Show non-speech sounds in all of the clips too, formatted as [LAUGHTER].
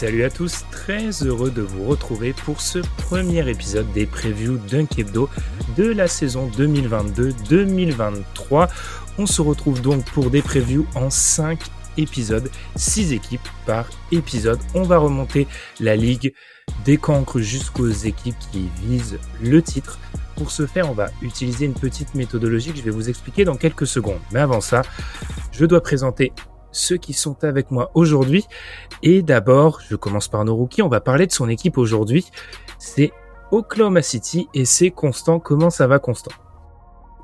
Salut à tous, très heureux de vous retrouver pour ce premier épisode des previews Hebdo de la saison 2022-2023. On se retrouve donc pour des previews en 5 épisodes, 6 équipes par épisode. On va remonter la ligue des cancres jusqu'aux équipes qui visent le titre. Pour ce faire, on va utiliser une petite méthodologie que je vais vous expliquer dans quelques secondes. Mais avant ça, je dois présenter ceux qui sont avec moi aujourd'hui. Et d'abord, je commence par nos rookies. On va parler de son équipe aujourd'hui. C'est Oklahoma City et c'est Constant. Comment ça va, Constant?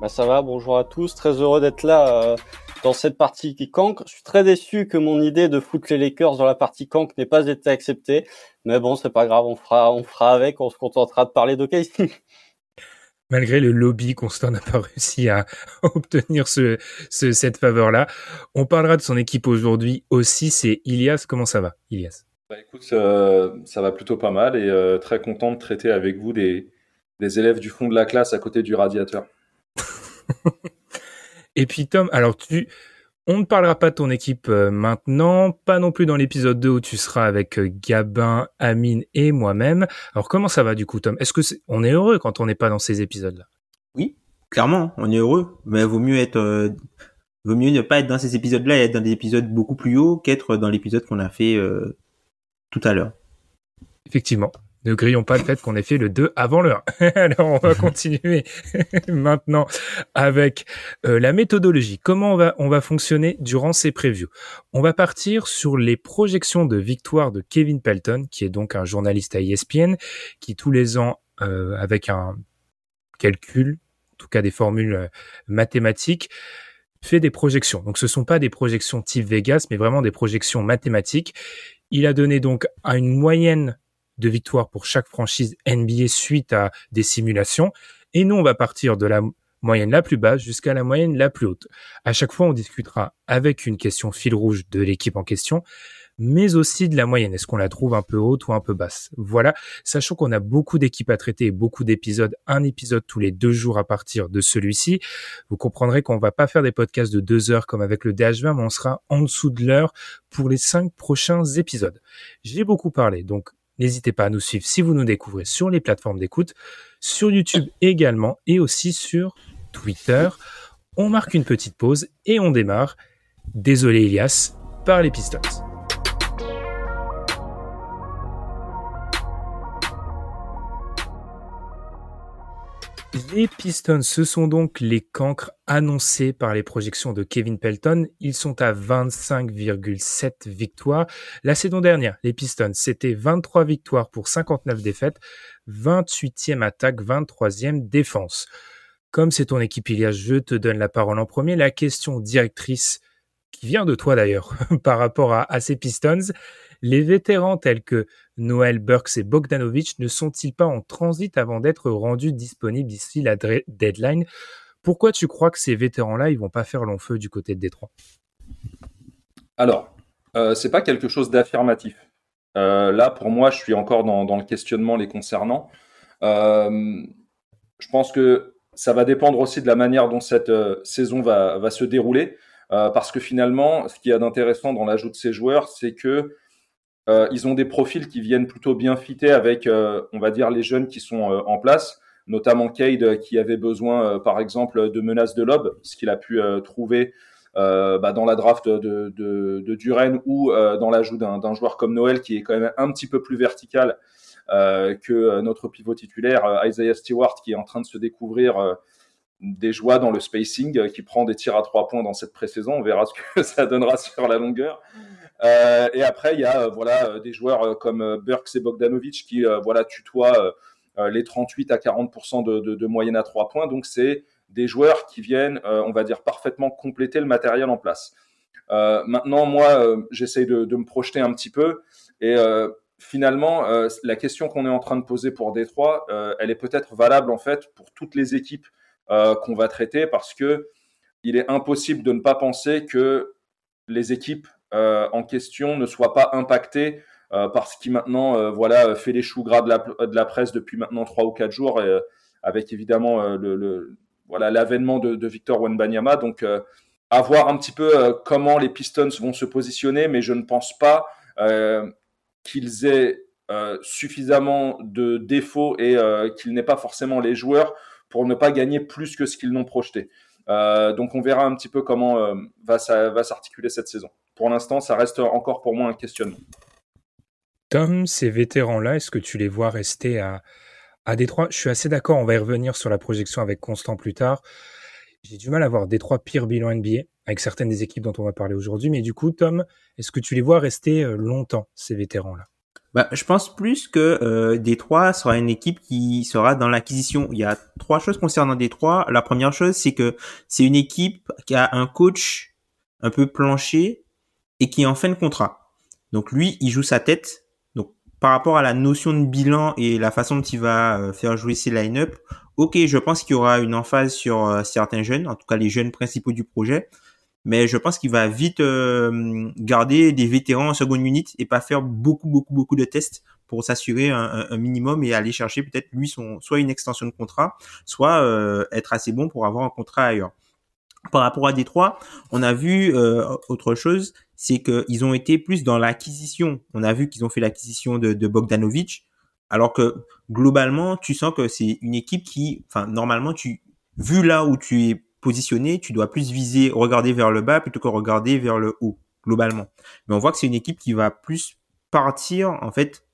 Bah ça va, bonjour à tous. Très heureux d'être là euh, dans cette partie qui cancre. Je suis très déçu que mon idée de foutre les Lakers dans la partie cancre n'ait pas été acceptée. Mais bon, c'est pas grave, on fera, on fera avec. On se contentera de parler d'OKC. [LAUGHS] malgré le lobby, Constant n'a pas réussi à [LAUGHS] obtenir ce, ce cette faveur-là. On parlera de son équipe aujourd'hui aussi. C'est Ilias. Comment ça va, Ilias? Bah, écoute, euh, ça va plutôt pas mal et euh, très content de traiter avec vous des, des élèves du fond de la classe à côté du radiateur. [LAUGHS] Et puis Tom, alors tu, on ne parlera pas de ton équipe euh, maintenant, pas non plus dans l'épisode 2 où tu seras avec euh, Gabin, Amine et moi-même. Alors comment ça va du coup Tom? Est-ce que c'est, on est heureux quand on n'est pas dans ces épisodes-là? Oui, clairement, on est heureux. Mais vaut mieux être, euh, vaut mieux ne pas être dans ces épisodes-là et être dans des épisodes beaucoup plus hauts qu'être dans l'épisode qu'on a fait euh, tout à l'heure. Effectivement. Ne grillons pas le fait qu'on ait fait le 2 avant le 1. [LAUGHS] Alors, on va [LAUGHS] continuer [LAUGHS] maintenant avec euh, la méthodologie. Comment on va, on va fonctionner durant ces previews? On va partir sur les projections de victoire de Kevin Pelton, qui est donc un journaliste à ESPN, qui tous les ans, euh, avec un calcul, en tout cas des formules euh, mathématiques, fait des projections. Donc, ce sont pas des projections type Vegas, mais vraiment des projections mathématiques. Il a donné donc à une moyenne de victoires pour chaque franchise NBA suite à des simulations. Et nous, on va partir de la moyenne la plus basse jusqu'à la moyenne la plus haute. À chaque fois, on discutera avec une question fil rouge de l'équipe en question, mais aussi de la moyenne. Est-ce qu'on la trouve un peu haute ou un peu basse? Voilà, sachant qu'on a beaucoup d'équipes à traiter et beaucoup d'épisodes, un épisode tous les deux jours à partir de celui-ci. Vous comprendrez qu'on va pas faire des podcasts de deux heures comme avec le DH20, mais on sera en dessous de l'heure pour les cinq prochains épisodes. J'ai beaucoup parlé, donc N'hésitez pas à nous suivre si vous nous découvrez sur les plateformes d'écoute, sur YouTube également et aussi sur Twitter. On marque une petite pause et on démarre. Désolé Elias, par les Pistons. Les Pistons, ce sont donc les cancres annoncés par les projections de Kevin Pelton. Ils sont à 25,7 victoires. La saison dernière, les Pistons, c'était 23 victoires pour 59 défaites, 28e attaque, 23e défense. Comme c'est ton équipe, Ilias, je te donne la parole en premier. La question directrice, qui vient de toi d'ailleurs, [LAUGHS] par rapport à ces Pistons, les vétérans tels que Noël Burks et Bogdanovic ne sont-ils pas en transit avant d'être rendus disponibles d'ici la deadline? Pourquoi tu crois que ces vétérans-là, ils vont pas faire long feu du côté de Détroit? Alors, euh, c'est pas quelque chose d'affirmatif. Euh, là, pour moi, je suis encore dans, le questionnement les concernant. Euh, je pense que ça va dépendre aussi de la manière dont cette euh, saison va, va se dérouler, parce que finalement, ce qu'il y a d'intéressant dans l'ajout de ces joueurs, c'est que euh, ils ont des profils qui viennent plutôt bien fitter avec, euh, on va dire, les jeunes qui sont euh, en place, notamment Cade qui avait besoin, par exemple, de menaces de lob, ce qu'il a pu trouver bah, dans la draft de, de, Duren ou dans l'ajout d'un joueur comme Noël qui est quand même un petit peu plus vertical que notre pivot titulaire Isaiah Stewart qui est en train de se découvrir des joies dans le spacing, qui prend des tirs à trois points dans cette pré-saison. On verra ce que [LAUGHS] ça donnera sur la longueur. Et après, il y a voilà des joueurs comme Burks et Bogdanovic qui voilà tutoient les 38 à 40% de, moyenne à trois points. Donc c'est des joueurs qui viennent, on va dire, parfaitement compléter le matériel en place. maintenant, moi, j'essaye de, me projeter un petit peu et finalement, euh, la question qu'on est en train de poser pour Détroit, euh, elle est peut-être valable en fait pour toutes les équipes euh, qu'on va traiter parce que il est impossible de ne pas penser que les équipes en question ne soient pas impactées par ce qui maintenant voilà fait les choux gras de la, de la presse depuis maintenant trois ou quatre jours avec évidemment le, voilà l'avènement de, Victor Wenbanyama donc à voir un petit peu comment les Pistons vont se positionner mais je ne pense pas qu'ils aient euh, suffisamment de défauts et euh, n'aient pas forcément les joueurs pour ne pas gagner plus que ce qu'ils n'ont projeté. Euh, donc on verra un petit peu comment va, va s'articuler cette saison. Pour l'instant, ça reste encore pour moi un questionnement. Tom, ces vétérans-là, est-ce que tu les vois rester à, à Détroit? Je suis assez d'accord, on va y revenir sur la projection avec Constant plus tard. J'ai du mal à voir Détroit pire bilan NBA avec certaines des équipes dont on va parler aujourd'hui. Mais du coup, Tom, est-ce que tu les vois rester euh, longtemps, ces vétérans-là? Bah, je pense plus que euh, Détroit sera une équipe qui sera dans l'acquisition. Il y a trois choses concernant Détroit. La première chose, c'est que c'est une équipe qui a un coach un peu planché et qui est en fin de contrat. Donc lui, il joue sa tête. Donc par rapport à la notion de bilan et la façon dont il va euh, faire jouer ses line-up, ok, je pense qu'il y aura une emphase sur euh, certains jeunes, en tout cas les jeunes principaux du projet mais je pense qu'il va vite euh, garder des vétérans en seconde unité et pas faire beaucoup beaucoup beaucoup de tests pour s'assurer un, minimum et aller chercher peut-être lui soit une extension de contrat, soit être assez bon pour avoir un contrat ailleurs. Par rapport à Détroit, on a vu euh, autre chose, c'est qu'ils ont été plus dans l'acquisition. On a vu qu'ils ont fait l'acquisition de, de Bogdanovic, alors que globalement, tu sens que c'est une équipe qui, enfin normalement, tu vu là où tu es positionné, tu dois plus viser, regarder vers le bas plutôt que regarder vers le haut, globalement. Mais on voit que c'est une équipe qui va plus partir, en fait,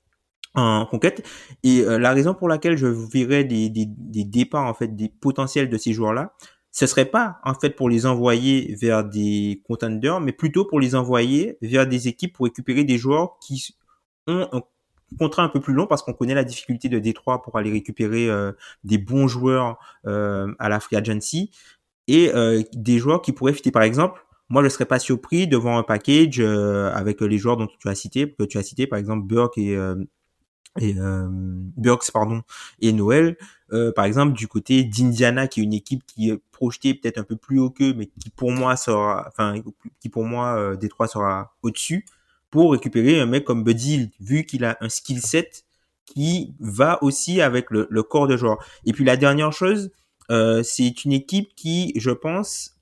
en conquête. Et euh, la raison pour laquelle je verrais des, des, des, départs, en fait, des potentiels de ces joueurs-là, ce serait pas, en fait, pour les envoyer vers des contenders, mais plutôt pour les envoyer vers des équipes pour récupérer des joueurs qui ont un contrat un peu plus long parce qu'on connaît la difficulté de Détroit pour aller récupérer euh, des bons joueurs euh, à la free agency et euh, des joueurs qui pourraient fitter. Par exemple, moi, je serais pas surpris devant un package avec les joueurs dont tu as cité, que tu as cité, par exemple Burke et euh, et Burks pardon et Noël par exemple du côté d'Indiana qui est une équipe qui est projetée peut-être un peu plus haut qu'eux mais qui pour moi sera enfin qui pour moi Détroit sera au-dessus pour récupérer un mec comme Buddy vu qu'il a un skill set qui va aussi avec le, le corps de joueur. Et puis la dernière chose euh, c'est une équipe qui, je pense,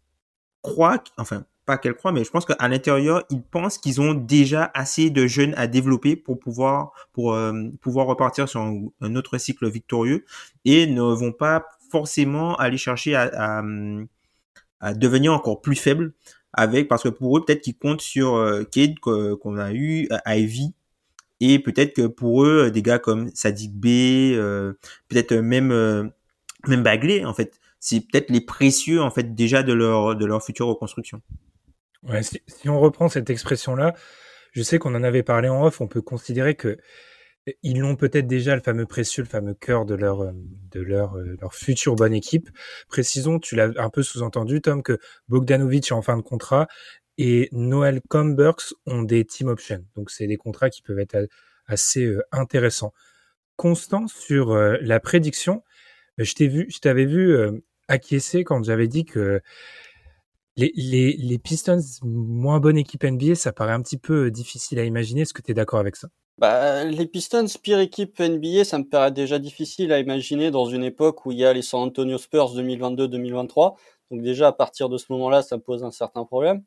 croit, enfin, pas qu'elle croit, mais je pense qu'à l'intérieur, ils pensent qu'ils ont déjà assez de jeunes à développer pour pouvoir, pour euh, pouvoir repartir sur un, autre cycle victorieux et ne vont pas forcément aller chercher à, devenir encore plus faibles avec, parce que pour eux, peut-être qu'ils comptent sur euh, qu'on a eu, Ivy, et peut-être que pour eux, des gars comme Sadik B, peut-être même même Bagley, en fait, c'est peut-être les précieux, en fait, déjà de leur, de leur future reconstruction. Ouais, si, on reprend cette expression-là, je sais qu'on en avait parlé en off, on peut considérer que ils l'ont peut-être déjà le fameux précieux, le fameux cœur de leur de leur leur future bonne équipe. Précisons, tu l'as un peu sous-entendu, Tom, que Bogdanovic est en fin de contrat et Noel Comberks ont des team options. Donc c'est des contrats qui peuvent être assez euh, intéressants. Constant sur euh, la prédiction, je t'ai vu, je t'avais vu euh, acquiescer quand j'avais dit que les, les, les, Pistons, moins bonne équipe NBA, ça paraît un petit peu euh, difficile à imaginer. Est-ce que tu es d'accord avec ça? Bah, les Pistons, pire équipe NBA, ça me paraît déjà difficile à imaginer dans une époque où il y a les San Antonio Spurs 2022-2023. Donc déjà à partir de ce moment-là, ça pose un certain problème.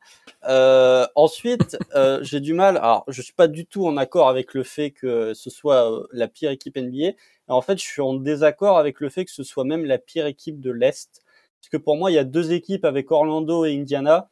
Euh, ensuite, euh, j'ai du mal. Alors, je suis pas du tout en accord avec le fait que ce soit euh, la pire équipe NBA. en fait, je suis en désaccord avec le fait que ce soit même la pire équipe de l'est. Parce que pour moi, il y a deux équipes avec Orlando et Indiana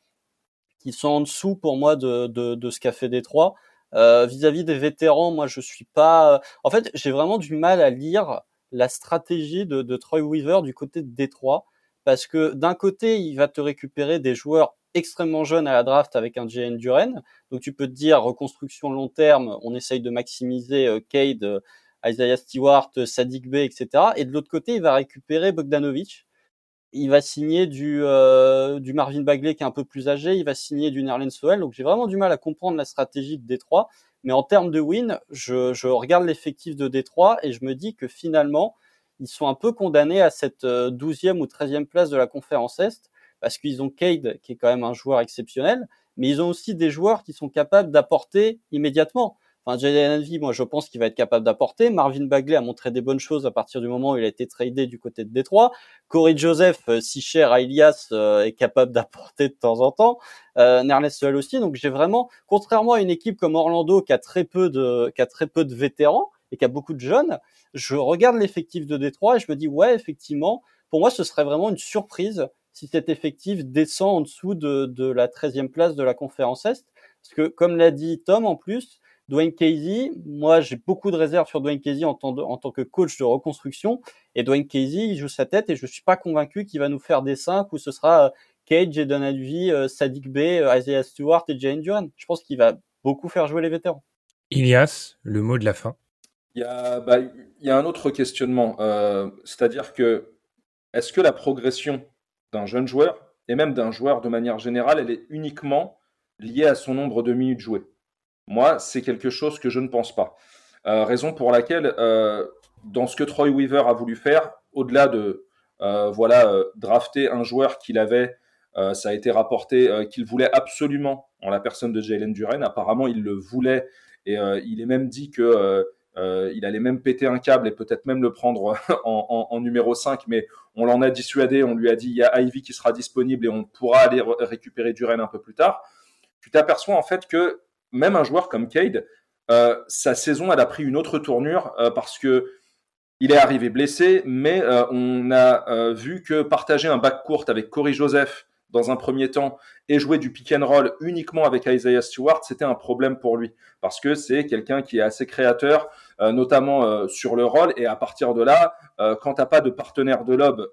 qui sont en dessous pour moi de, de, de ce qu'a fait Détroit. Euh, vis-à-vis des vétérans, moi, je suis pas. En fait, j'ai vraiment du mal à lire la stratégie de, de Troy Weaver du côté de Détroit parce que d'un côté, il va te récupérer des joueurs extrêmement jeunes à la draft avec un Jalen Duren. Donc tu peux te dire reconstruction long terme, on essaye de maximiser euh, Cade, euh, Isaiah Stewart, Sadik Bey, etc. Et de l'autre côté, il va récupérer Bogdanovic. Il va signer du, euh, du Marvin Bagley qui est un peu plus âgé. Il va signer du Nerlens Noel. Donc j'ai vraiment du mal à comprendre la stratégie de Détroit. Mais en termes de win, je, je regarde l'effectif de Détroit et je me dis que finalement, ils sont un peu condamnés à cette 12e ou 13e place de la conférence Est parce qu'ils ont Cade qui est quand même un joueur exceptionnel, mais ils ont aussi des joueurs qui sont capables d'apporter immédiatement. Enfin, Jalen Envy, moi, je pense qu'il va être capable d'apporter. Marvin Bagley a montré des bonnes choses à partir du moment où il a été tradé du côté de Détroit. Corey Joseph, euh, si cher à Ilias, euh, est capable [LAUGHS] d'apporter de temps en temps. Euh, Nerlens aussi. Donc, j'ai vraiment, contrairement à une équipe comme Orlando qui a très peu de, qui a très peu de vétérans et qui a beaucoup de jeunes, je regarde l'effectif de Détroit et je me dis, ouais, effectivement, pour moi, ce serait vraiment une surprise si cet effectif descend en dessous de, de la 13e place de la conférence Est. Parce que, comme l'a dit Tom en plus, Dwayne Casey, moi j'ai beaucoup de réserves sur Dwayne Casey en tant, en tant que coach de reconstruction. Et Dwayne Casey, il joue sa tête et je suis pas convaincu qu'il va nous faire des 5 où ce sera euh, Cage, et Alvey, euh, Sadik Bey, euh, Isaiah Stewart et Jane Duran. Je pense qu'il va beaucoup faire jouer les vétérans. Ilias, le mot de la fin. Il y a, bah, il y a un autre questionnement, c'est-à-dire que est-ce que la progression d'un jeune joueur et même d'un joueur de manière générale, elle est uniquement liée à son nombre de minutes jouées? Moi, c'est quelque chose que je ne pense pas. Euh, raison pour laquelle, euh, dans ce que Troy Weaver a voulu faire, au-delà de euh, voilà drafter un joueur qu'il avait, ça a été rapporté qu'il voulait absolument en la personne de Jalen Duren. Apparemment, il le voulait et il est même dit que il allait même péter un câble et peut-être même le prendre [LAUGHS] en, numéro 5, mais on l'en a dissuadé. On lui a dit il y a Ivy qui sera disponible et on pourra aller récupérer Duren un peu plus tard. Tu t'aperçois en fait que même un joueur comme Cade, euh, sa saison, elle a pris une autre tournure euh, parce que il est arrivé blessé, mais euh, on a vu que partager un bac court avec Corey Joseph dans un premier temps et jouer du pick and roll uniquement avec Isaiah Stewart, c'était un problème pour lui parce que c'est quelqu'un qui est assez créateur, notamment sur le roll. Et à partir de là, quand t'as pas de partenaire de lob,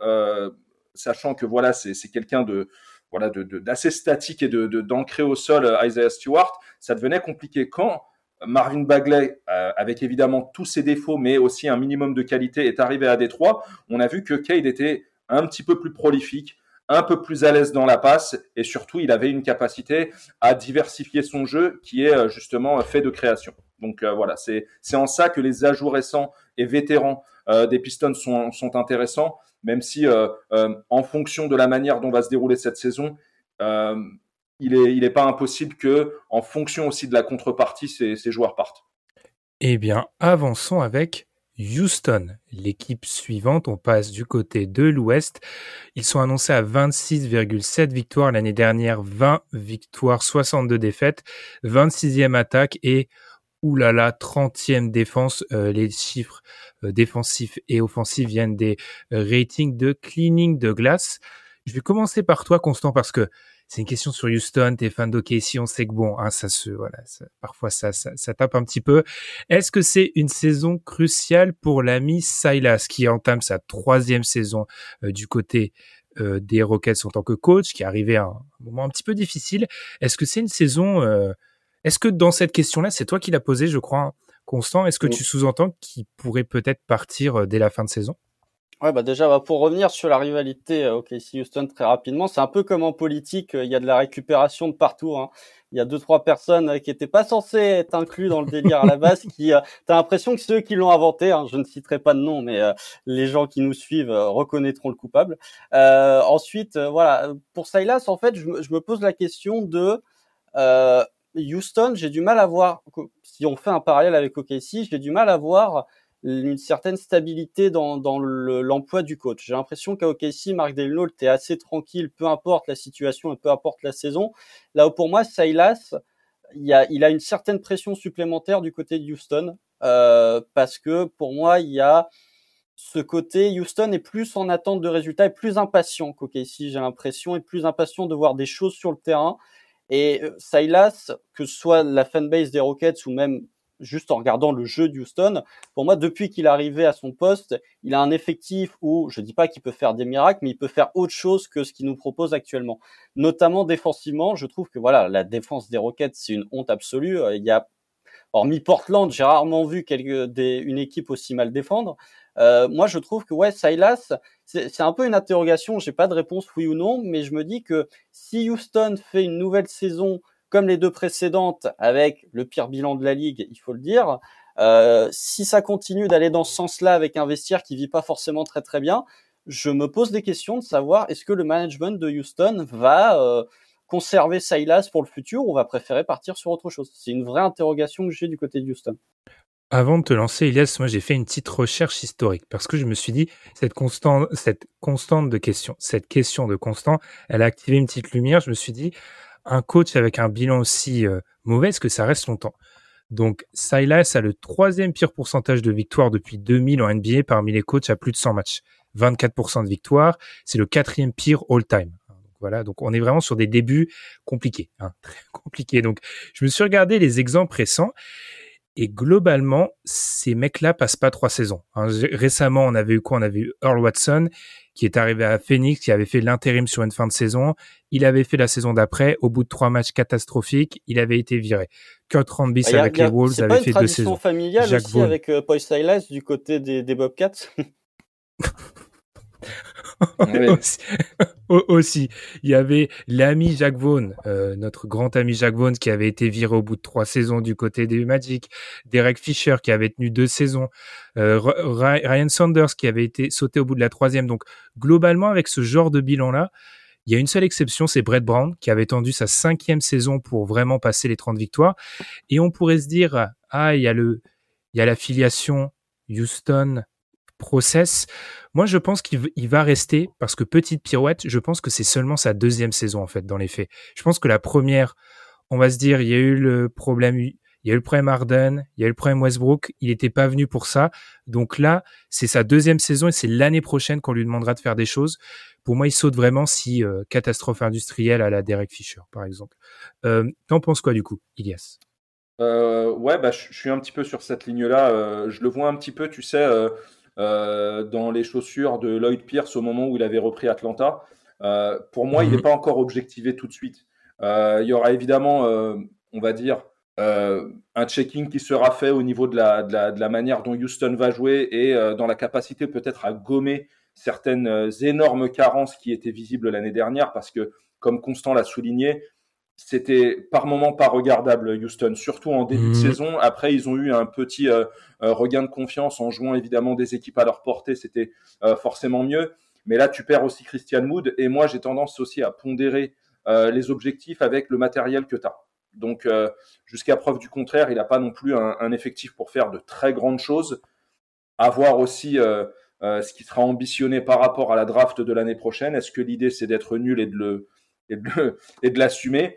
sachant que voilà, c'est quelqu'un de voilà, d'assez statique et de, d'ancrer au sol euh, Isaiah Stewart, ça devenait compliqué. Quand Marvin Bagley, euh, avec évidemment tous ses défauts, mais aussi un minimum de qualité, est arrivé à Détroit, on a vu que Cade était un petit peu plus prolifique, un peu plus à l'aise dans la passe, et surtout, il avait une capacité à diversifier son jeu qui est euh, justement fait de création. Donc voilà, c'est en ça que les ajouts récents et vétérans des Pistons sont, sont intéressants même si euh, euh, en fonction de la manière dont va se dérouler cette saison, euh, il n'est il pas impossible que, en fonction aussi de la contrepartie, ces joueurs partent. Eh bien, avançons avec Houston, l'équipe suivante. On passe du côté de l'Ouest. Ils sont annoncés à 26,7 victoires l'année dernière, 20 victoires, 62 défaites, 26e attaque et oulala, 30e défense. les chiffres euh, défensifs et offensifs viennent des euh, ratings de cleaning de glace. Je vais commencer par toi, Constant, parce que c'est une question sur Houston, t'es fan d'OKC, on sait que bon, hein, ça se, voilà, parfois ça, ça, ça, tape un petit peu. Est-ce que c'est une saison cruciale pour l'ami Silas qui entame sa troisième saison euh, du côté des Rockets en tant que coach, qui est arrivé à un moment un petit peu difficile? Est-ce que c'est une saison Est-ce que dans cette question-là, c'est toi qui l'as posé, je crois, Constant, est-ce que tu sous-entends qu'il pourrait peut-être partir euh, dès la fin de saison? Ouais, bah déjà, bah, pour revenir sur la rivalité euh, OKC Houston très rapidement, c'est un peu comme en politique, euh, il y a de la récupération de partout. Hein. Il y a deux trois personnes qui étaient pas censées être inclus dans le délire à la base, qui t'as l'impression que ceux qui l'ont inventé, hein, je ne citerai pas de nom, mais les gens qui nous suivent reconnaîtront le coupable. ensuite, voilà, pour Silas, en fait, je, je, me pose la question de Houston, j'ai du mal à voir, si on fait un parallèle avec OKC, j'ai du mal à voir une certaine stabilité dans, l'emploi du coach. J'ai l'impression qu'à OKC, Marc Delnault est assez tranquille, peu importe la situation et peu importe la saison. Là où pour moi, Silas, il, a, il a une certaine pression supplémentaire du côté de Houston, euh, parce que pour moi, il y a ce côté, Houston est plus en attente de résultats, est plus impatient qu'OKC, j'ai l'impression, est plus impatient de voir des choses sur le terrain. Et euh, Silas, que ce soit la fanbase des Rockets ou même juste en regardant le jeu d'Houston, pour moi, depuis qu'il est arrivé à son poste, il a un effectif où, je dis pas qu'il peut faire des miracles, mais il peut faire autre chose que ce qu'il nous propose actuellement. Notamment défensivement, je trouve que voilà, la défense des Rockets, c'est une honte absolue. Il y a, hormis Portland, j'ai rarement vu une équipe aussi mal défendre. Euh, moi, je trouve que ouais, Silas, c'est un peu une interrogation. J'ai pas de réponse oui ou non, mais je me dis que si Houston fait une nouvelle saison comme les deux précédentes, avec le pire bilan de la ligue, il faut le dire, euh, si ça continue d'aller dans ce sens-là avec un vestiaire qui vit pas forcément très très bien, je me pose des questions de savoir est-ce que le management de Houston va euh, conserver Silas pour le futur ou va préférer partir sur autre chose C'est une vraie interrogation que j'ai du côté de Houston. Avant de te lancer, Elias, moi j'ai fait une petite recherche historique parce que je me suis dit cette constante, cette constante de questions, cette question de constant, elle a activé une petite lumière. Je me suis dit un coach avec un bilan aussi euh, mauvais, est-ce que ça reste longtemps? Donc Silas a le troisième pire pourcentage de victoires depuis 2000 en NBA parmi les coachs à plus de 100 matchs. 24% de victoires, c'est le quatrième pire all-time. Voilà, donc on est vraiment sur des débuts compliqués, hein, [LAUGHS] très compliqués. Donc je me suis regardé les exemples récents et globalement, ces mecs-là passent pas trois saisons. Hein, récemment, on avait eu quoi? On avait eu Earl Watson qui est arrivé à Phoenix, qui avait fait l'intérim sur une fin de saison. Il avait fait la saison d'après. Au bout de trois matchs catastrophiques, il avait été viré. Kurt Rambis ah, avec les Wolves avait fait deux saisons. C'est pas une familiale aussi avec euh, Paul Silas du côté des, des Bobcats? [LAUGHS] [LAUGHS] aussi, il y avait l'ami Jacques Vaughan, euh, notre grand ami Jacques Vaughan, qui avait été viré au bout de trois saisons du côté des Magic, Derek Fisher qui avait tenu deux saisons, euh, Ryan Saunders qui avait été sauté au bout de la troisième. Donc globalement, avec ce genre de bilan-là, il y a une seule exception, c'est Brett Brown, qui avait tendu sa cinquième saison pour vraiment passer les 30 victoires. Et on pourrait se dire, ah, il y a le, il y a l'affiliation Houston process. Moi, je pense qu'il va rester parce que petite pirouette, je pense que c'est seulement sa deuxième saison en fait dans les faits. Je pense que la première, on va se dire, il y a eu le problème, il y a eu le problème Harden, il y a eu le problème Westbrook, il n'était pas venu pour ça. Donc là, c'est sa deuxième saison et c'est l'année prochaine qu'on lui demandera de faire des choses. Pour moi, il saute vraiment si euh, catastrophe industrielle à la Derek Fisher, par exemple. Euh, T'en penses quoi du coup, Ilias? Euh, Ouais, bah, je suis un petit peu sur cette ligne-là. Je le vois un petit peu, tu sais dans les chaussures de Lloyd Pierce au moment où il avait repris Atlanta. Euh, pour moi, il n'est mhm. pas encore objectivé tout de suite. Euh, il y aura évidemment, on va dire, un checking qui sera fait au niveau de la, de la, de la manière dont Houston va jouer et dans la capacité peut-être à gommer certaines énormes carences qui étaient visibles l'année dernière parce que, comme Constant l'a souligné, c'était par moments pas regardable Houston, surtout en début de mhm. saison. Après, ils ont eu un petit euh, euh, regain de confiance en jouant évidemment des équipes à leur portée, c'était euh, forcément mieux. Mais là, tu perds aussi Christian Mood, et moi, j'ai tendance aussi à pondérer les objectifs avec le matériel que tu as. Donc, jusqu'à preuve du contraire, il n'a pas non plus un, un, effectif pour faire de très grandes choses. À voir aussi ce qui sera ambitionné par rapport à la draft de l'année prochaine. Est-ce que l'idée, c'est d'être nul et de le et de l'assumer?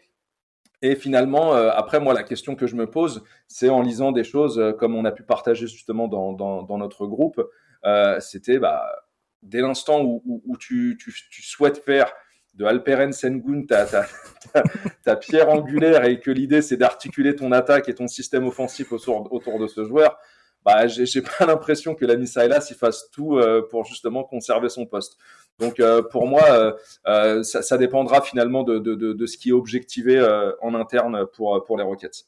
Et finalement, euh, après, moi, la question que je me pose, c'est en lisant des choses euh, comme on a pu partager justement dans, dans, notre groupe, euh, c'était bah, dès l'instant où, tu, tu, souhaites faire de Alperen Sengun ta, ta, ta, pierre angulaire et que l'idée c'est d'articuler ton attaque et ton système offensif autour, autour de ce joueur, bah, j'ai pas [LAUGHS] l'impression que l'ami Silas il fasse tout pour justement conserver son poste. Donc euh, pour moi, euh, ça, ça, dépendra finalement de, ce qui est objectivé en interne pour, les Rockets.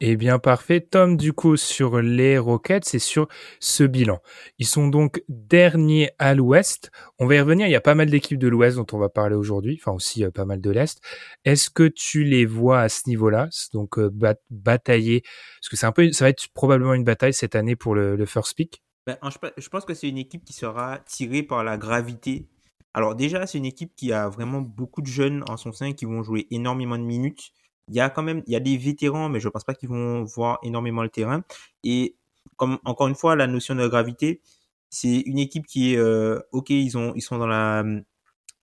Eh bien, parfait. Tom, du coup, sur les Rockets, c'est sur ce bilan. Ils sont donc derniers à l'Ouest. On va y revenir. Il y a pas mal d'équipes de l'Ouest dont on va parler aujourd'hui. Enfin, aussi pas mal de l'Est. Est-ce que tu les vois à ce niveau-là? Donc, euh, batailler. Parce que un peu, ça va être probablement une bataille cette année pour le, le first pick. Ben, je pense que c'est une équipe qui sera tirée par la gravité. Alors, déjà, c'est une équipe qui a vraiment beaucoup de jeunes en son sein qui vont jouer énormément de minutes il y a quand même, il y a des vétérans, mais je pense pas qu'ils vont voir énormément le terrain. Et comme encore une fois, la notion de gravité, c'est une équipe qui est euh, ok, ils ont, ils sont dans la hum,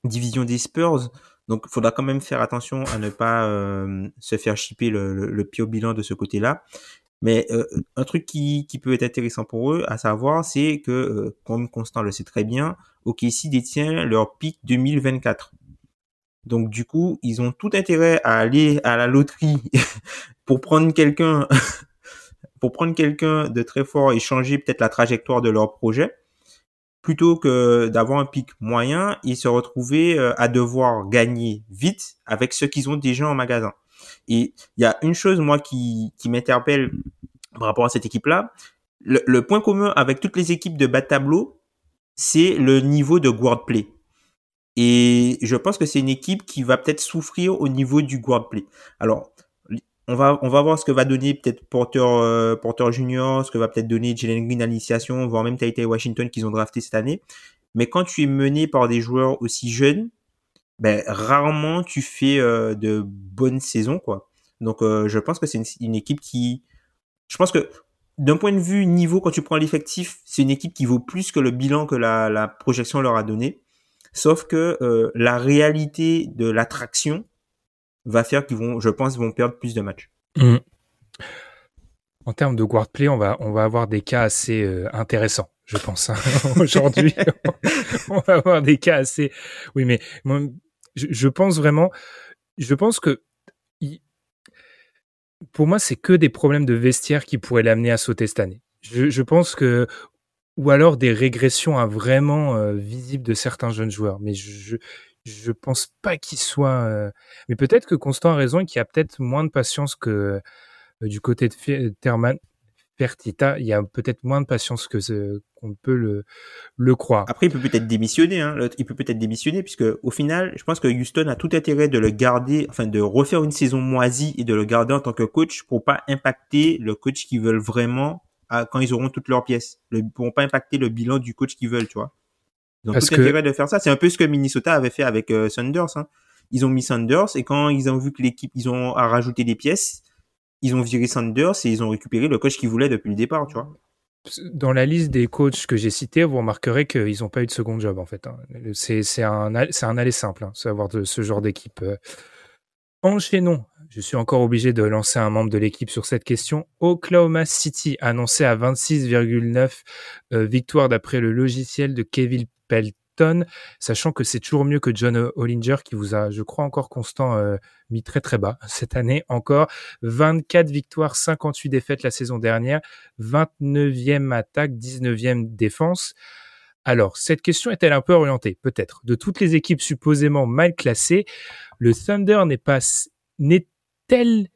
division des Spurs, donc il faudra quand même faire attention à ne pas euh, se faire chipper le, le, le pire bilan de ce côté-là. Mais euh, un truc qui, qui, peut être intéressant pour eux, à savoir, c'est que, comme Constant le sait très bien, OKC détient leur pic 2024. Donc du coup, ils ont tout intérêt à aller à la loterie [LAUGHS] pour prendre quelqu'un [LAUGHS] pour prendre quelqu'un de très fort et changer peut-être la trajectoire de leur projet, plutôt que d'avoir un pic moyen et se retrouver euh, à devoir gagner vite avec ce qu'ils ont déjà en magasin. Et il y a une chose, moi, qui, qui m'interpelle par rapport à cette équipe-là. Le, le, point commun avec toutes les équipes de bas de tableau, c'est le niveau de guard play. Et je pense que c'est une équipe qui va peut-être souffrir au niveau du guard play. Alors, on va, on va voir ce que va donner peut-être Porter, euh, Porter Junior, ce que va peut-être donner Jalen Green à l'initiation, voire même Taita Washington qu'ils ont drafté cette année. Mais quand tu es mené par des joueurs aussi jeunes, ben, rarement tu fais euh, de bonnes saisons, quoi. Donc, euh, je pense que c'est une, équipe qui, je pense que d'un point de vue niveau, quand tu prends l'effectif, c'est une équipe qui vaut plus que le bilan que la, la projection leur a donné. Sauf que euh, la réalité de l'attraction va faire qu'ils vont, je pense, vont perdre plus de matchs. Mmh. En termes de guard play, on va, on va avoir des cas assez euh, intéressants, je pense. Hein. [LAUGHS] Aujourd'hui, [LAUGHS] on va avoir des cas assez. Oui, mais je, pense vraiment, je pense que pour moi, c'est que des problèmes de vestiaire qui pourraient l'amener à sauter cette année. Je, je, pense que ou alors des régressions à vraiment euh, visibles de certains jeunes joueurs. Mais je je pense pas qu'il soit. Euh, mais peut-être que Constant a raison et qu'il y a peut-être moins de patience que euh, du côté de Terman. Fertita, il y a peut-être moins de patience que ce qu'on peut le le croire. Après, il peut peut-être démissionner. Hein. Il peut peut-être démissionner puisque au final, je pense que Houston a tout intérêt de le garder, enfin de refaire une saison moisie et de le garder en tant que coach pour pas impacter le coach qu'ils veulent vraiment quand ils auront toutes leurs pièces. Ils pourront pas impacter le bilan du coach qu'ils veulent, tu vois. Ils ont tout intérêt de faire ça. C'est un peu ce que Minnesota avait fait avec euh, Sanders. Hein. Ils ont mis Sanders et quand ils ont vu que l'équipe, ils ont à rajouter des pièces, ils ont viré Sanders et ils ont récupéré le coach qu'ils voulaient depuis le départ, tu vois. Dans la liste des coachs que j'ai cités, vous remarquerez qu'ils n'ont pas eu de second job en fait. Hein. C'est un, un aller simple, hein, savoir de ce genre d'équipe. Euh. Enchaînons je suis encore obligé de lancer un membre de l'équipe sur cette question. Oklahoma City annoncé à 26,9 euh, victoires d'après le logiciel de Kevin Sachant que c'est toujours mieux que John Hollinger qui vous a, je crois encore constant, euh, mis très très bas [LAUGHS] cette année encore. 24 victoires, 58 défaites la saison dernière, 29e attaque, 19e défense. Alors, cette question est-elle un peu orientée? Peut-être. De toutes les équipes supposément mal classées, le Thunder n'est pas n'est n'est-elle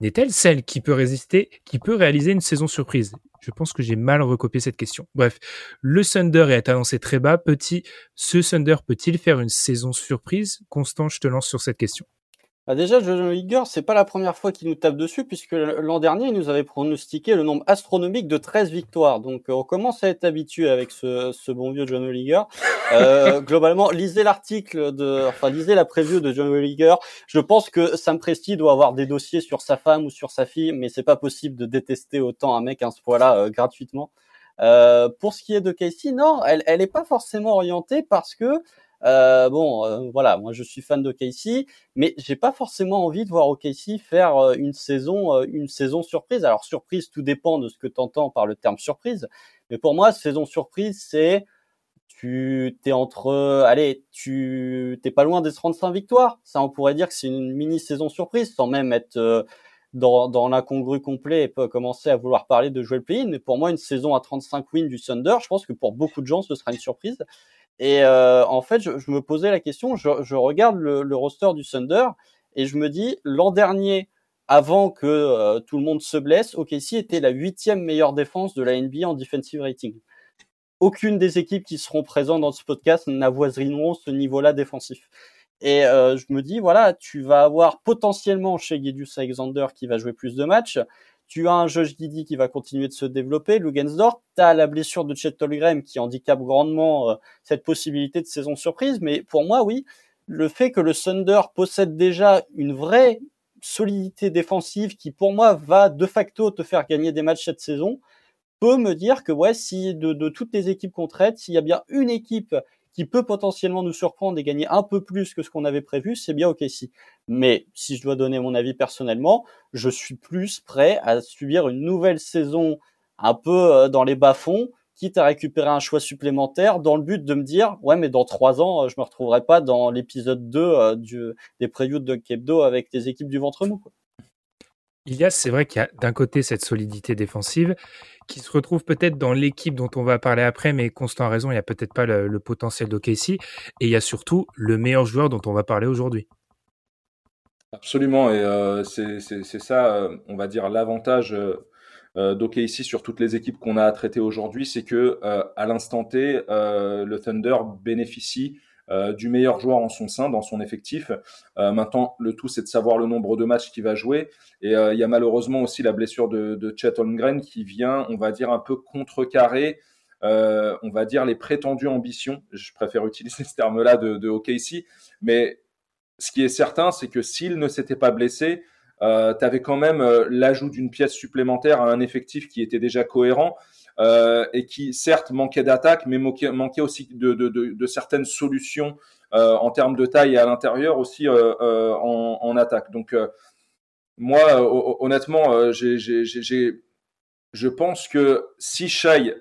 n'est-elle celle qui peut résister, qui peut réaliser une saison surprise? Je pense que j'ai mal recopié cette question. Bref, le Thunder est annoncé très bas. Petit, ce Thunder peut-il faire une saison surprise? Constant, je te lance sur cette question. Bah déjà, John Liger, c'est pas la première fois qu'il nous tape dessus, puisque l'an dernier, il nous avait pronostiqué le nombre astronomique de 13 victoires. Donc, on commence à être habitué avec ce, ce bon vieux John Liger. Euh, [LAUGHS] globalement, lisez l'article de, enfin, lisez la preview de John Liger. Je pense que Sam Presti doit avoir des dossiers sur sa femme ou sur sa fille, mais c'est pas possible de détester autant un mec à ce point-là euh, gratuitement. Euh, pour ce qui est de Casey, non, elle, elle est pas forcément orientée parce que euh, bon, euh, voilà, moi je suis fan de Casey, mais j'ai pas forcément envie de voir OKC faire euh, une saison, euh, une saison surprise. Alors surprise, tout dépend de ce que tu entends par le terme surprise, mais pour moi, saison surprise, c'est tu t'es entre, allez, tu t'es pas loin des 35 victoires. Ça, on pourrait dire que c'est une mini saison surprise, sans même être dans, dans l'incongru complet et peut commencer à vouloir parler de jouer le play-in. Mais pour moi, une saison à 35 wins du Thunder, je pense que pour beaucoup de gens, ce sera une surprise. Et euh, en fait, je, me posais la question, je, regarde le, le, roster du Thunder et je me dis, l'an dernier, avant que euh, tout le monde se blesse, OKC était la huitième meilleure défense de la NBA en defensive rating. Aucune des équipes qui seront présentes dans ce podcast n'avoisineront ce niveau-là défensif. Et euh, je me dis, voilà, tu vas avoir potentiellement chez Gedius Alexander qui va jouer plus de matchs, tu as un Josh Giddy qui va continuer de se développer, Lugensdorf, tu as la blessure de Chet Tolgrem qui handicape grandement euh, cette possibilité de saison surprise, mais pour moi, oui, le fait que le Thunder possède déjà une vraie solidité défensive qui, pour moi, va de facto te faire gagner des matchs cette saison, peut me dire que, ouais, si de, de toutes les équipes qu'on traite, s'il y a bien une équipe qui peut potentiellement nous surprendre et gagner un peu plus que ce qu'on avait prévu, c'est bien OKC. Mais si je dois donner mon avis personnellement, je suis plus prêt à subir une nouvelle saison un peu euh, dans les bas-fonds, quitte à récupérer un choix supplémentaire dans le but de me dire, ouais, mais dans trois ans, euh, je me retrouverai pas dans l'épisode 2 euh, des previews de Kebdo avec des équipes du ventre mou. Ilias, c'est vrai qu'il y a d'un côté cette solidité défensive qui se retrouve peut-être dans l'équipe dont on va parler après, mais Constant a raison, il n'y a peut-être pas le, potentiel d'OKC. Et il y a surtout le meilleur joueur dont on va parler aujourd'hui. Absolument, et euh, c'est ça, euh, on va dire, l'avantage euh, d'OKC sur toutes les équipes qu'on a à traiter aujourd'hui, c'est que à l'instant T, le Thunder bénéficie euh, du meilleur joueur en son sein, dans son effectif. Euh, maintenant, le tout, c'est de savoir le nombre de matchs qu'il va jouer. Et euh, il y a malheureusement aussi la blessure de, de Chet Holmgren qui vient, on va dire, un peu contrecarrer, on va dire, les prétendues ambitions. Je préfère utiliser ce terme-là de, de OKC. Mais ce qui est certain, c'est que s'il ne s'était pas blessé, euh, tu avais quand même l'ajout d'une pièce supplémentaire à un effectif qui était déjà cohérent euh, et qui certes manquait d'attaque, mais manquait, aussi de, certaines solutions euh, en termes de taille et à l'intérieur aussi euh, en, attaque. Donc moi, honnêtement, je pense que si Shai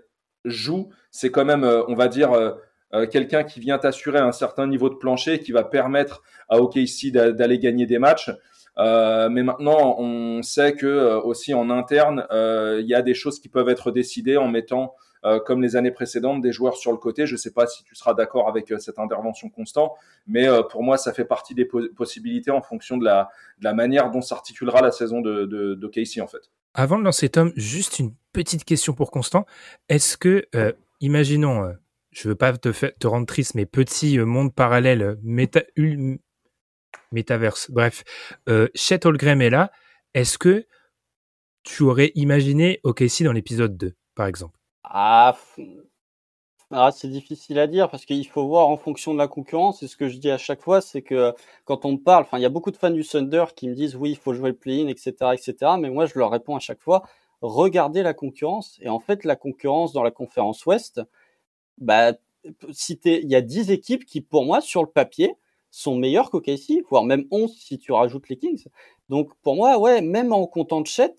joue, c'est quand même, on va dire, quelqu'un qui vient t'assurer un certain niveau de plancher, qui va permettre à OKC d'aller gagner des matchs. Euh, mais maintenant, on sait que euh, aussi en interne, euh, il y a des choses qui peuvent être décidées en mettant, comme les années précédentes, des joueurs sur le côté. Je ne sais pas si tu seras d'accord avec cette intervention constante, mais pour moi, ça fait partie des possibilités en fonction de la, manière dont s'articulera la saison de, de, Casey, en fait. Avant de lancer Tom, juste une petite question pour Constant. Est-ce que, imaginons, je veux pas te, te rendre triste, mais petit monde parallèle, méta, Metaverse. Bref, euh, Chet Holmgren est là. Est-ce que tu aurais imaginé OKC dans l'épisode 2, par exemple? Ah, ah, c'est difficile à dire parce qu'il faut voir en fonction de la concurrence. Et ce que je dis à chaque fois, c'est que quand on parle, il y a beaucoup de fans du Thunder qui me disent oui, il faut jouer le play-in, etc., etc. Mais moi, je leur réponds à chaque fois regardez la concurrence. Et en fait, la concurrence dans la conférence Ouest, bah, il y a 10 équipes qui, pour moi, sur le papier, sont meilleurs qu'OKC, voire même 11 si tu rajoutes les Kings. Donc pour moi, ouais, même en comptant Chet,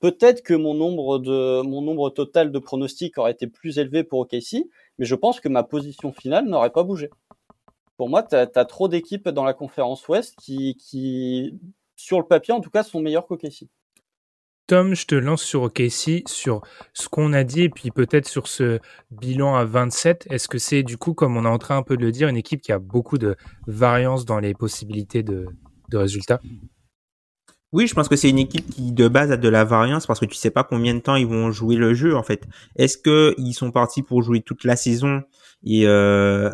peut-être que mon nombre de mon nombre total de pronostics aurait été plus élevé pour OKC, mais je pense que ma position finale n'aurait pas bougé. Pour moi, tu as, trop d'équipes dans la conférence Ouest qui, qui, sur le papier en tout cas, sont meilleures qu'OKC. Tom, je te lance sur OKC, sur ce qu'on a dit, et puis peut-être sur ce bilan à 27. Est-ce que c'est du coup, comme on est en train un peu de le dire, une équipe qui a beaucoup de variance dans les possibilités de, résultats? Oui, je pense que c'est une équipe qui de base a de la variance parce que tu sais pas combien de temps ils vont jouer le jeu en fait. Est-ce que ils sont partis pour jouer toute la saison et euh,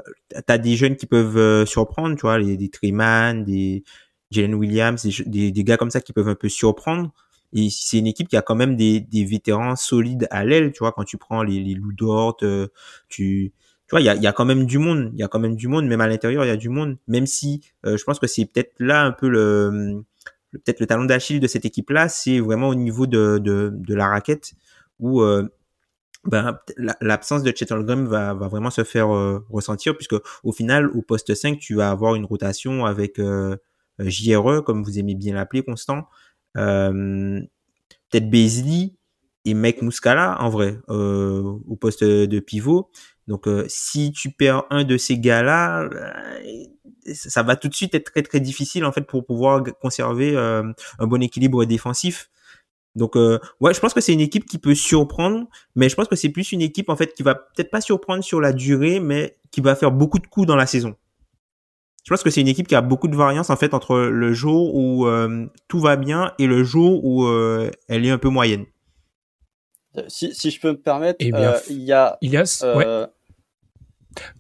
t'as des jeunes qui peuvent euh, surprendre, tu vois, des Triman, des Jalen Williams, des, gars comme ça qui peuvent un peu surprendre? Et c'est une équipe qui a quand même des, des vétérans solides à l'aile, tu vois, quand tu prends les, les Lou Dort, euh, tu, tu vois, il y a, y a quand même du monde, il y a quand même du monde, même à l'intérieur, il y a du monde, même si euh, je pense que c'est peut-être là un peu le, peut-être le talon d'Achille de cette équipe-là, c'est vraiment au niveau de, de, de la raquette, où euh, ben, l'absence de Chet va, va vraiment se faire ressentir, puisque au final, au poste 5, tu vas avoir une rotation avec JRE, comme vous aimez bien l'appeler, Constant, euh, peut-être Beasley et Mec Muscala en vrai euh, au poste de pivot. Donc euh, si tu perds un de ces gars-là, ça va tout de suite être très très difficile en fait pour pouvoir conserver un bon équilibre défensif. Donc ouais, je pense que c'est une équipe qui peut surprendre, mais je pense que c'est plus une équipe en fait qui va peut-être pas surprendre sur la durée, mais qui va faire beaucoup de coups dans la saison je pense que c'est une équipe qui a beaucoup de variance en fait entre le jour où euh, tout va bien et le jour où euh, elle est un peu moyenne. Euh, si, si je peux me permettre, eh il y a. Ilias, ouais.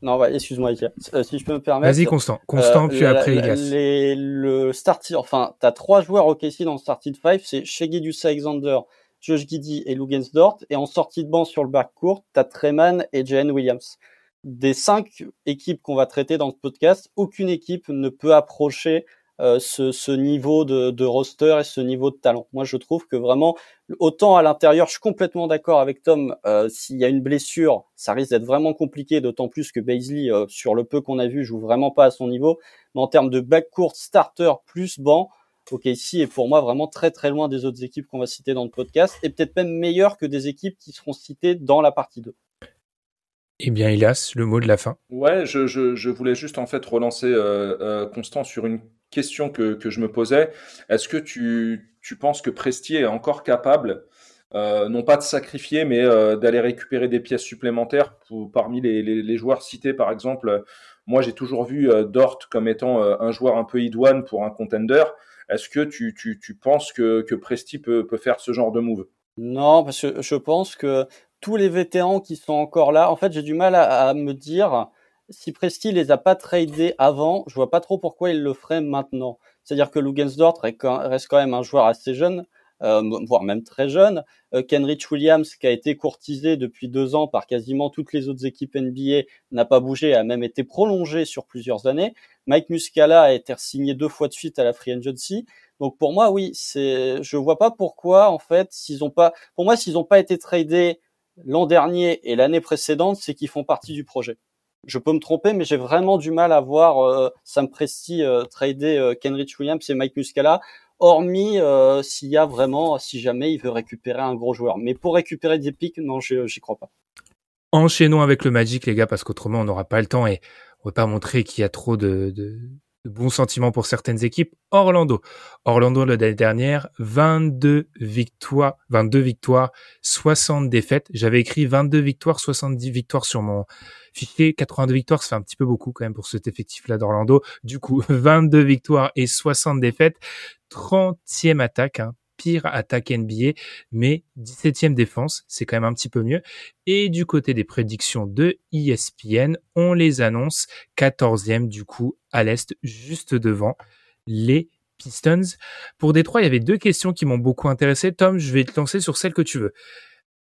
Non, ouais, excuse-moi, si je peux me permettre. Vas-y, Constant. Constant, puis après Ilias. Les, le starting, enfin, t'as trois joueurs OKC dans le starting five, c'est Shea Alexander, Josh Giddy et Lugensdort. Et en sortie de banc sur le backcourt, t'as Treman et Jane Williams des cinq équipes qu'on va traiter dans ce podcast, aucune équipe ne peut approcher euh, ce, niveau de, roster et ce niveau de talent. Moi, je trouve que vraiment, autant à l'intérieur, je suis complètement d'accord avec Tom. Euh, s'il y a une blessure, ça risque d'être vraiment compliqué, d'autant plus que Baisley, euh, sur le peu qu'on a vu, joue vraiment pas à son niveau. Mais en termes de backcourt, starter plus banc, ok, ici est pour moi vraiment très très loin des autres équipes qu'on va citer dans le podcast, et peut-être même meilleur que des équipes qui seront citées dans la partie 2. Eh bien, Ilas, le mot de la fin. Ouais, je, je, je voulais juste en fait relancer euh, euh, Constant sur une question que, que je me posais. Est-ce que tu, tu penses que Presti est encore capable euh, non pas de sacrifier, mais euh, d'aller récupérer des pièces supplémentaires pour, parmi les, les, les, joueurs cités, par exemple? Moi, j'ai toujours vu euh, Dort comme étant un joueur un peu idoine pour un contender. Est-ce que tu, tu, tu, penses que, que Presti peut, peut faire ce genre de move? Non, parce que je pense que tous les vétérans qui sont encore là, en fait, j'ai du mal à, à, me dire si Presti les a pas tradés avant, je vois pas trop pourquoi il le ferait maintenant. C'est-à-dire que Lugensdort reste quand même un joueur assez jeune euh, voire même très jeune. Euh, Kenrich Williams, qui a été courtisé depuis deux ans par quasiment toutes les autres équipes NBA, n'a pas bougé, a même été prolongé sur plusieurs années. Mike Muscala a été signé deux fois de suite à la Free Agency. Donc pour moi, oui, c'est, je vois pas pourquoi en fait, s'ils ont pas, pour moi, s'ils n'ont pas été tradés l'an dernier et l'année précédente, c'est qu'ils font partie du projet. Je peux me tromper, mais j'ai vraiment du mal à voir euh, Sam Presti euh, trader euh, Kenrich Williams et Mike Muscala hormis euh, s'il y a vraiment, si jamais il veut récupérer un gros joueur. Mais pour récupérer des pics, non, j'y crois pas. Enchaînons avec le Magic, les gars, parce qu'autrement, on n'aura pas le temps et on va pas montrer qu'il y a trop de, de, bons sentiments pour certaines équipes. Orlando. Orlando, l'année dernière, 22 victoires, 22 victoires, 60 défaites. J'avais écrit 22 victoires, 70 victoires sur mon fichier. 82 victoires, ça fait un petit peu beaucoup quand même pour cet effectif-là d'Orlando. Du coup, [LAUGHS] 22 victoires et 60 défaites. 30e attaque, hein, pire attaque NBA, mais 17e défense, c'est quand même un petit peu mieux. Et du côté des prédictions de ESPN, on les annonce 14e du coup à l'Est, juste devant les Pistons. Pour Détroit, il y avait deux questions qui m'ont beaucoup intéressé. Tom, je vais te lancer sur celle que tu veux.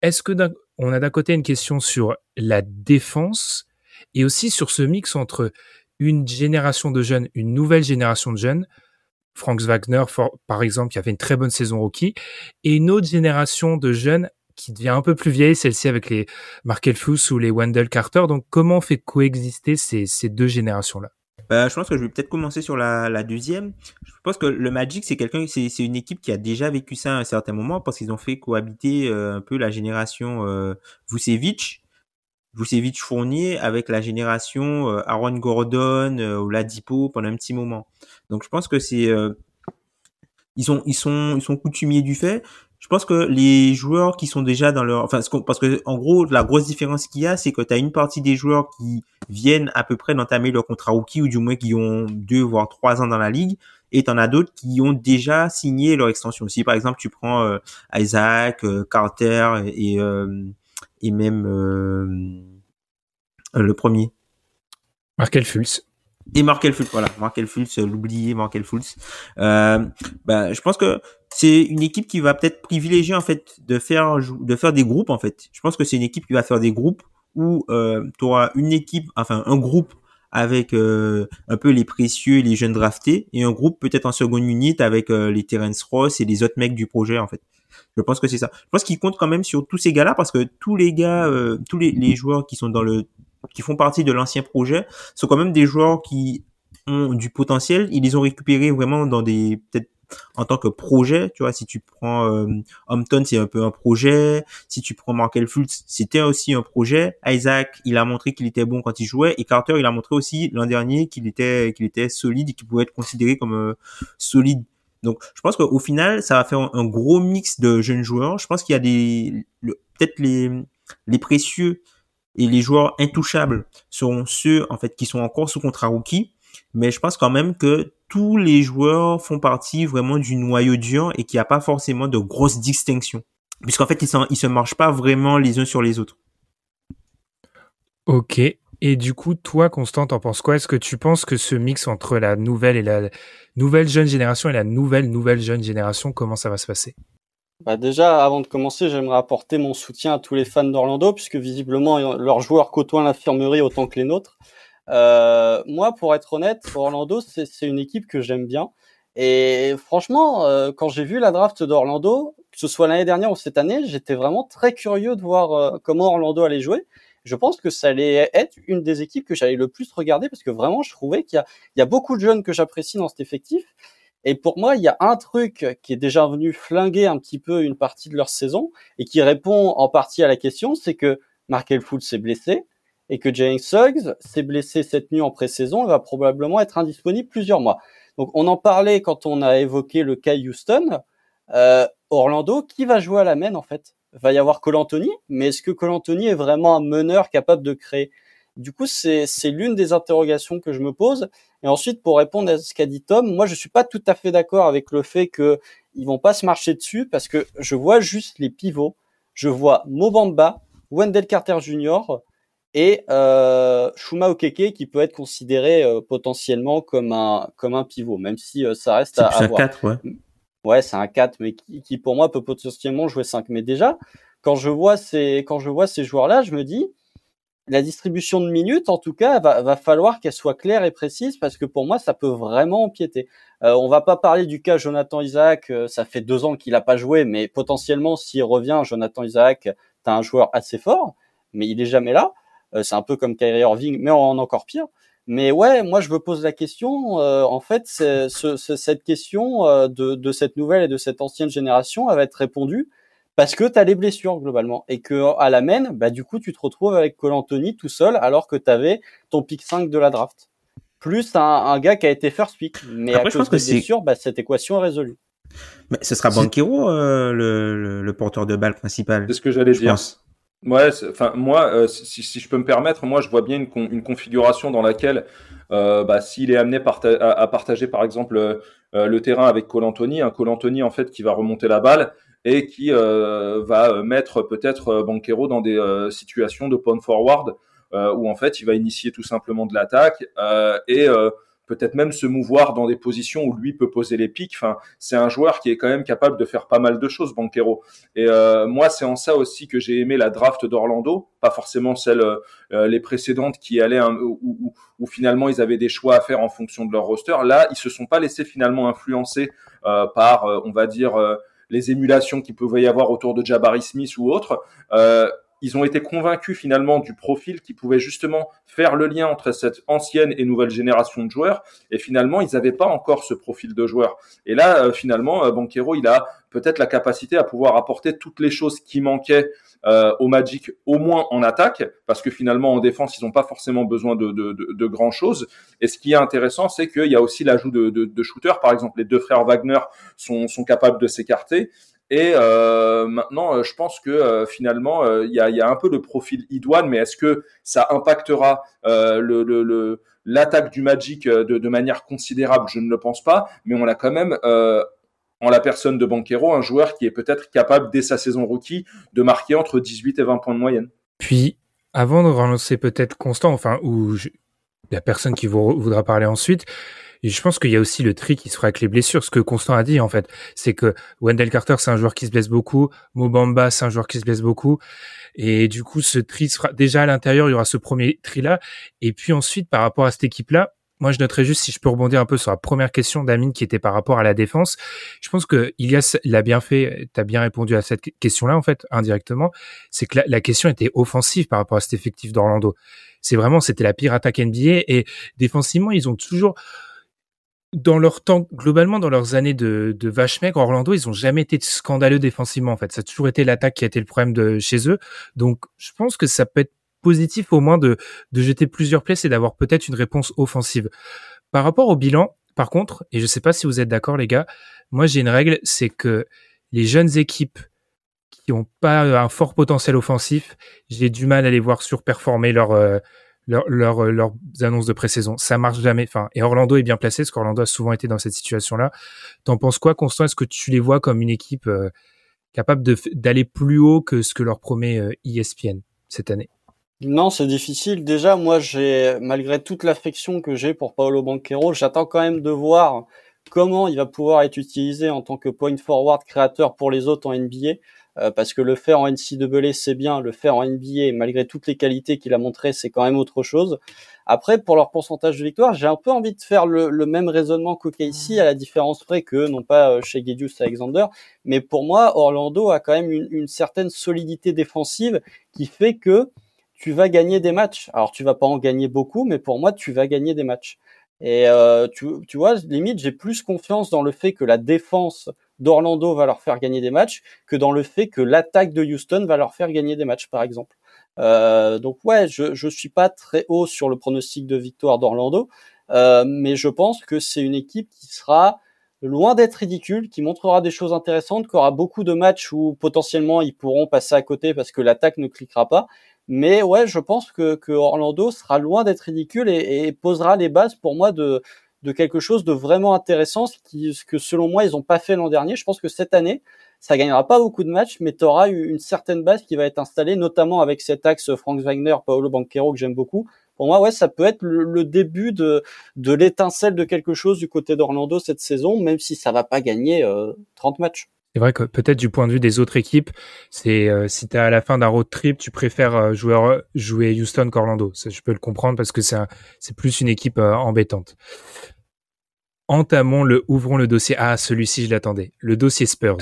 Est-ce que on a d'un côté une question sur la défense et aussi sur ce mix entre une génération de jeunes, une nouvelle génération de jeunes, Frank Wagner, par exemple, qui a une très bonne saison rookie, et une autre génération de jeunes qui devient un peu plus vieille, celle-ci avec les Markel Fultz ou les Wendell Carter. Donc, comment on fait coexister ces, deux générations-là? Bah, je pense que je vais peut-être commencer sur la, deuxième. Je pense que le Magic, c'est quelqu'un, c'est, une équipe qui a déjà vécu ça à un certain moment parce qu'ils ont fait cohabiter euh, un peu la génération euh, Vucevic Vucevic Fournier avec la génération euh, Aaron Gordon ou Ladipo pendant un petit moment. Donc je pense que c'est euh, ils sont ils sont ils sont coutumiers du fait. Je pense que les joueurs qui sont déjà dans leur enfin parce que en gros la grosse différence qu'il y a c'est que tu as une partie des joueurs qui viennent à peu près d'entamer leur contrat rookie ou du moins qui ont deux voire trois ans dans la ligue et t'en as d'autres qui ont déjà signé leur extension. Si par exemple tu prends Isaac, Carter et et même euh, le premier. Markel Fultz. Et Markel Fultz, voilà, Markel Fultz, l'oublié Markel Fultz. Euh, bah, je pense que c'est une équipe qui va peut-être privilégier en fait de faire de faire des groupes en fait. Je pense que c'est une équipe qui va faire des groupes où euh, tu auras une équipe, enfin un groupe avec euh, un peu les précieux, les jeunes draftés, et un groupe peut-être en seconde unité avec euh, les Terence Ross et les autres mecs du projet en fait. Je pense que c'est ça. Je pense qu'il compte quand même sur tous ces gars-là parce que tous les gars, euh, tous les, les, joueurs qui sont dans le, qui font partie de l'ancien projet, sont quand même des joueurs qui ont du potentiel. Ils les ont récupérés vraiment dans des peut-être en tant que projet, tu vois, si tu prends euh, Hampton, c'est un peu un projet. Si tu prends Markel Fultz, c'était aussi un projet. Isaac, il a montré qu'il était bon quand il jouait, et Carter, il a montré aussi l'an dernier qu'il était qu'il était solide et qu'il pouvait être considéré comme euh, solide donc, je pense qu'au final, ça va faire un, gros mix de jeunes joueurs. Je pense qu'il y a des, peut-être les, les précieux et les joueurs intouchables seront ceux, en fait, qui sont encore sous contrat rookie. Mais je pense quand même que tous les joueurs font partie vraiment du noyau dur et qu'il n'y a pas forcément de grosses distinctions. Puisqu'en fait, ils, ils se marchent pas vraiment les uns sur les autres. Ok. Et du coup, toi, Constant, t'en penses quoi? Est-ce que tu penses que ce mix entre la nouvelle et la nouvelle jeune génération et la nouvelle nouvelle jeune génération, comment ça va se passer? Bah déjà, avant de commencer, j'aimerais apporter mon soutien à tous les fans d'Orlando, puisque visiblement leurs joueurs côtoient l'infirmerie autant que les nôtres. Euh, moi, pour être honnête, Orlando, c'est une équipe que j'aime bien. Et franchement, euh, quand j'ai vu la draft d'Orlando, que ce soit l'année dernière ou cette année, j'étais vraiment très curieux de voir euh, comment Orlando allait jouer je pense que ça allait être une des équipes que j'allais le plus regarder parce que vraiment, je trouvais qu'il y y a beaucoup de jeunes que j'apprécie dans cet effectif. Et pour moi, il y a un truc qui est déjà venu flinguer un petit peu une partie de leur saison et qui répond en partie à la question, c'est que Markel Fultz s'est blessé et que James Suggs s'est blessé cette nuit en pré-saison et va probablement être indisponible plusieurs mois. Donc on en parlait quand on a évoqué le cas Houston. Euh, Orlando, qui va jouer à la main en fait? Va y avoir Cole Anthony, mais est-ce que Cole Anthony est vraiment un meneur capable de créer? Du coup, c'est l'une des interrogations que je me pose. Et ensuite, pour répondre à ce qu'a dit Tom, moi je suis pas tout à fait d'accord avec le fait que ils vont pas se marcher dessus parce que je vois juste les pivots. Je vois Mobamba, Wendell Carter Jr. et euh, Shuma Okeke qui peut être considéré euh, potentiellement comme un comme un pivot, même si euh, ça reste à, à voir. 4, ouais. Ouais, c'est un 4, mais qui, qui, pour moi peut potentiellement jouer 5. Mais déjà, quand je vois ces quand je vois ces joueurs-là, je me dis la distribution de minutes, en tout cas, va, va falloir qu'elle soit claire et précise parce que pour moi, ça peut vraiment empiéter. Euh, on va pas parler du cas Jonathan Isaac, euh, ça fait deux ans qu'il a pas joué, mais potentiellement, s'il revient, Jonathan Isaac, tu as un joueur assez fort, mais il est jamais là. Euh, c'est un peu comme Kyrie Irving, mais en, encore pire. Mais ouais, moi je me pose la question. Euh, en fait, c'est, ce, cette question de, de, cette nouvelle et de cette ancienne génération, elle va être répondue parce que tu as les blessures globalement et que à la main, bah du coup tu te retrouves avec Cole Anthony tout seul alors que tu avais ton pick 5 de la draft plus un, un, gars qui a été first pick. Mais Après, à cause des blessures, bah, cette équation est résolue. Mais ce sera Banquero euh, le, le, le, porteur de balle principal. C'est ce que j'allais dire. Pense. Ouais, enfin moi, euh, si, si, je peux me permettre, moi je vois bien une, une configuration dans laquelle, euh, bah, s'il est amené à, à, partager par exemple euh, le terrain avec Cole Anthony, un Cole Anthony en fait qui va remonter la balle, et qui euh, va mettre peut-être euh, Banquero dans des euh, situations de point forward où en fait il va initier tout simplement de l'attaque et peut-être même se mouvoir dans des positions où lui peut poser les pics. Enfin, c'est un joueur qui est quand même capable de faire pas mal de choses, Banquero. Et euh, moi, c'est en ça aussi que j'ai aimé la draft d'Orlando, pas forcément celle euh, les précédentes qui allaient où, où, où, finalement ils avaient des choix à faire en fonction de leur roster. Là, ils se sont pas laissés finalement influencer euh, par, on va dire les émulations qu'il pouvait y avoir autour de Jabari Smith ou autre. Euh, ils ont été convaincus finalement du profil qui pouvait justement faire le lien entre cette ancienne et nouvelle génération de joueurs. Et finalement, ils n'avaient pas encore ce profil de joueur. Et là, euh, finalement, euh, Banquero, il a peut-être la capacité à pouvoir apporter toutes les choses qui manquaient euh, au Magic, au moins en attaque, parce que finalement en défense, ils n'ont pas forcément besoin de, de, de, de grand chose. Et ce qui est intéressant, c'est qu'il y a aussi l'ajout de, de, shooters. Par exemple, les deux frères Wagner sont, sont capables de s'écarter. Et euh, maintenant, euh, je pense que euh, finalement, il y, a, un peu le profil idoine, mais est-ce que ça impactera l'attaque du Magic de, manière considérable? Je ne le pense pas, mais on a quand même en la personne de Banquero, un joueur qui est peut-être capable, dès sa saison rookie, de marquer entre 18 et 20 points de moyenne. Puis, avant de relancer peut-être Constant, enfin, ou la personne qui vous voudra parler ensuite, et je pense qu'il y a aussi le tri qui se fera avec les blessures. Ce que Constant a dit, en fait, c'est que Wendell Carter, c'est un joueur qui se blesse beaucoup. Mobamba, c'est un joueur qui se blesse beaucoup. Et du coup, ce tri sera déjà à l'intérieur, il y aura ce premier tri-là. Et puis ensuite, par rapport à cette équipe-là, moi, je noterais juste, si je peux rebondir un peu sur la première question d'Amine qui était par rapport à la défense. Je pense que Ilias l'a bien fait, tu as bien répondu à cette question-là, en fait, indirectement. C'est que la, la, question était offensive par rapport à cet effectif d'Orlando. C'est vraiment, c'était la pire attaque NBA et défensivement, ils ont toujours, dans leur temps, globalement, dans leurs années de, de vache maigre, Orlando, ils ont jamais été scandaleux défensivement, en fait. Ça a toujours été l'attaque qui a été le problème de chez eux. Donc, je pense que ça peut être positif au moins de, de jeter plusieurs pièces et d'avoir peut-être une réponse offensive. Par rapport au bilan, par contre, et je sais pas si vous êtes d'accord les gars, moi j'ai une règle, c'est que les jeunes équipes qui ont pas un fort potentiel offensif, j'ai du mal à les voir surperformer leur, euh, leur, leur, euh, leurs annonces de pré-saison. Ça marche jamais. Enfin, et Orlando est bien placé, parce qu'Orlando a souvent été dans cette situation-là. T'en penses quoi, Constant? Est-ce que tu les vois comme une équipe euh, capable d'aller plus haut que ce que leur promet ESPN cette année? Non, c'est difficile. Déjà, moi, j'ai, malgré toute l'affection que j'ai pour Paolo Banquero, j'attends quand même de voir comment il va pouvoir être utilisé en tant que point forward créateur pour les autres en NBA. Euh, parce que le faire en NCAA, c'est bien, le faire en NBA, malgré toutes les qualités qu'il a montrées, c'est quand même autre chose. Après, pour leur pourcentage de victoire, j'ai un peu envie de faire le, même raisonnement qu'OKC, à la différence près que, non pas euh, chez Gedius Alexander, mais pour moi, Orlando a quand même une, une certaine solidité défensive qui fait que tu vas gagner des matchs. Alors tu vas pas en gagner beaucoup, mais pour moi tu vas gagner des matchs. Et euh, tu, tu vois, limite j'ai plus confiance dans le fait que la défense d'Orlando va leur faire gagner des matchs que dans le fait que l'attaque de Houston va leur faire gagner des matchs, par exemple. Euh, donc ouais, je je suis pas très haut sur le pronostic de victoire d'Orlando, Euh, mais je pense que c'est une équipe qui sera loin d'être ridicule, qui montrera des choses intéressantes, qui aura beaucoup de matchs où potentiellement ils pourront passer à côté parce que l'attaque ne cliquera pas. Mais ouais, je pense que, que Orlando sera loin d'être ridicule et, et, posera les bases pour moi de, de quelque chose de vraiment intéressant, ce, qui, ce que selon moi ils n'ont pas fait l'an dernier. Je pense que cette année, ça gagnera pas beaucoup de matchs, mais tu auras une certaine base qui va être installée, notamment avec cet axe Frank Wagner, Paolo Banquero que j'aime beaucoup. Pour moi, ouais, ça peut être le, début de, de l'étincelle de quelque chose du côté d'Orlando cette saison, même si ça va pas gagner euh, 30 matchs. C'est vrai que peut-être du point de vue des autres équipes, c'est euh, si tu à la fin d'un road trip, tu préfères euh, jouer, jouer Houston qu'Orlando. Je peux le comprendre parce que c'est c'est plus une équipe euh, embêtante. Entamons le, ouvrons le dossier. Ah, celui-ci, je l'attendais. Le dossier Spurs.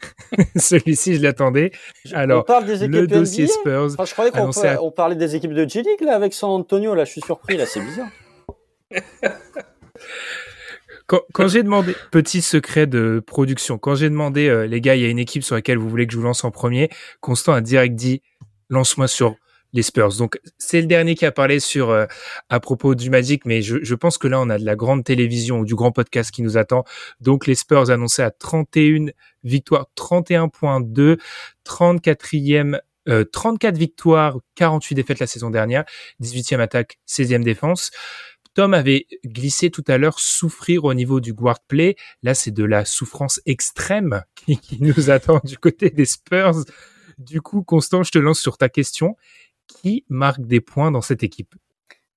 [LAUGHS] celui-ci, je l'attendais. Alors, on parle des équipes le dossier NBA Spurs. Enfin, je croyais qu'on à... on parlait des équipes de G-League là avec San Antonio. Là, je suis surpris. Là, c'est bizarre. [LAUGHS] Quand, quand j'ai demandé, petit secret de production, quand j'ai demandé, euh, les gars, il y a une équipe sur laquelle vous voulez que je vous lance en premier, Constant a direct dit, lance-moi sur les Spurs. Donc, c'est le dernier qui a parlé sur, euh, à propos du Magic, mais je, je, pense que là, on a de la grande télévision ou du grand podcast qui nous attend. Donc, les Spurs annoncés à 31 victoires, 31.2, 34e euh, 34 victoires, 48 défaites la saison dernière, 18e attaque, 16e défense. Tom avait glissé tout à l'heure souffrir au niveau du guard play. Là, c'est de la souffrance extrême [LAUGHS] qui, qui, nous attend du côté des Spurs. Du coup, Constant, je te lance sur ta question. Qui marque des points dans cette équipe?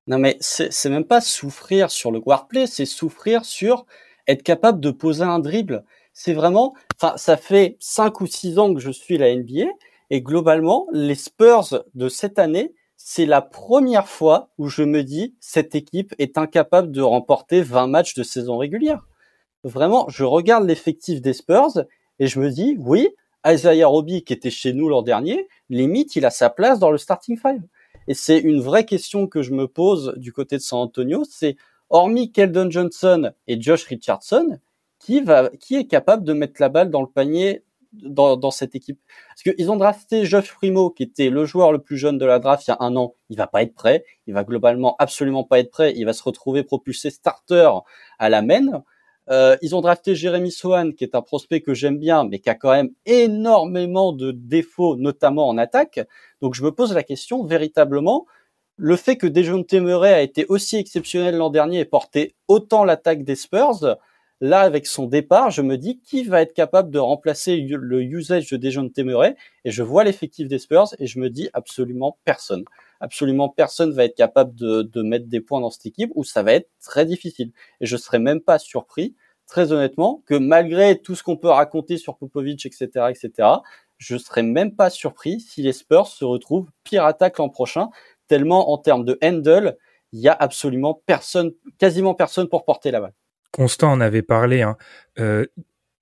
Non, mais c'est même pas souffrir sur le guard play, c'est souffrir sur être capable de poser un dribble. C'est vraiment, enfin, ça fait cinq ou six ans que je suis la NBA et globalement, les Spurs de cette année, c'est la première fois où je me dis cette équipe est incapable de remporter 20 matchs de saison régulière. Vraiment, je regarde l'effectif des Spurs et je me dis oui, Isaiah Roby qui était chez nous l'an dernier, limite il a sa place dans le starting five. Et c'est une vraie question que je me pose du côté de San Antonio, c'est hormis Keldon Johnson et Josh Richardson, qui va, qui est capable de mettre la balle dans le panier dans, dans cette équipe? Parce qu'ils ont drafté Geoff Primo, qui était le joueur le plus jeune de la draft il y a un an. Il va pas être prêt. Il va globalement absolument pas être prêt. Il va se retrouver propulsé starter à la main. Euh, ils ont drafté Jérémy Sohan, qui est un prospect que j'aime bien, mais qui a quand même énormément de défauts, notamment en attaque. Donc je me pose la question, véritablement, le fait que Dejounte Murray a été aussi exceptionnel l'an dernier et porté autant l'attaque des Spurs, Là, avec son départ, je me dis qui va être capable de remplacer le usage de Dejounte Murray? Et je vois l'effectif des Spurs et je me dis absolument personne. Absolument personne va être capable de, mettre des points dans cette équipe où ça va être très difficile. Et je serais même pas surpris, très honnêtement, que malgré tout ce qu'on peut raconter sur Popovic, etc., etc., je serais même pas surpris si les Spurs se retrouvent pire attaque l'an prochain, tellement en termes de handle, il y a absolument personne, quasiment personne pour porter la balle. Constant en avait parlé. Hein. Euh,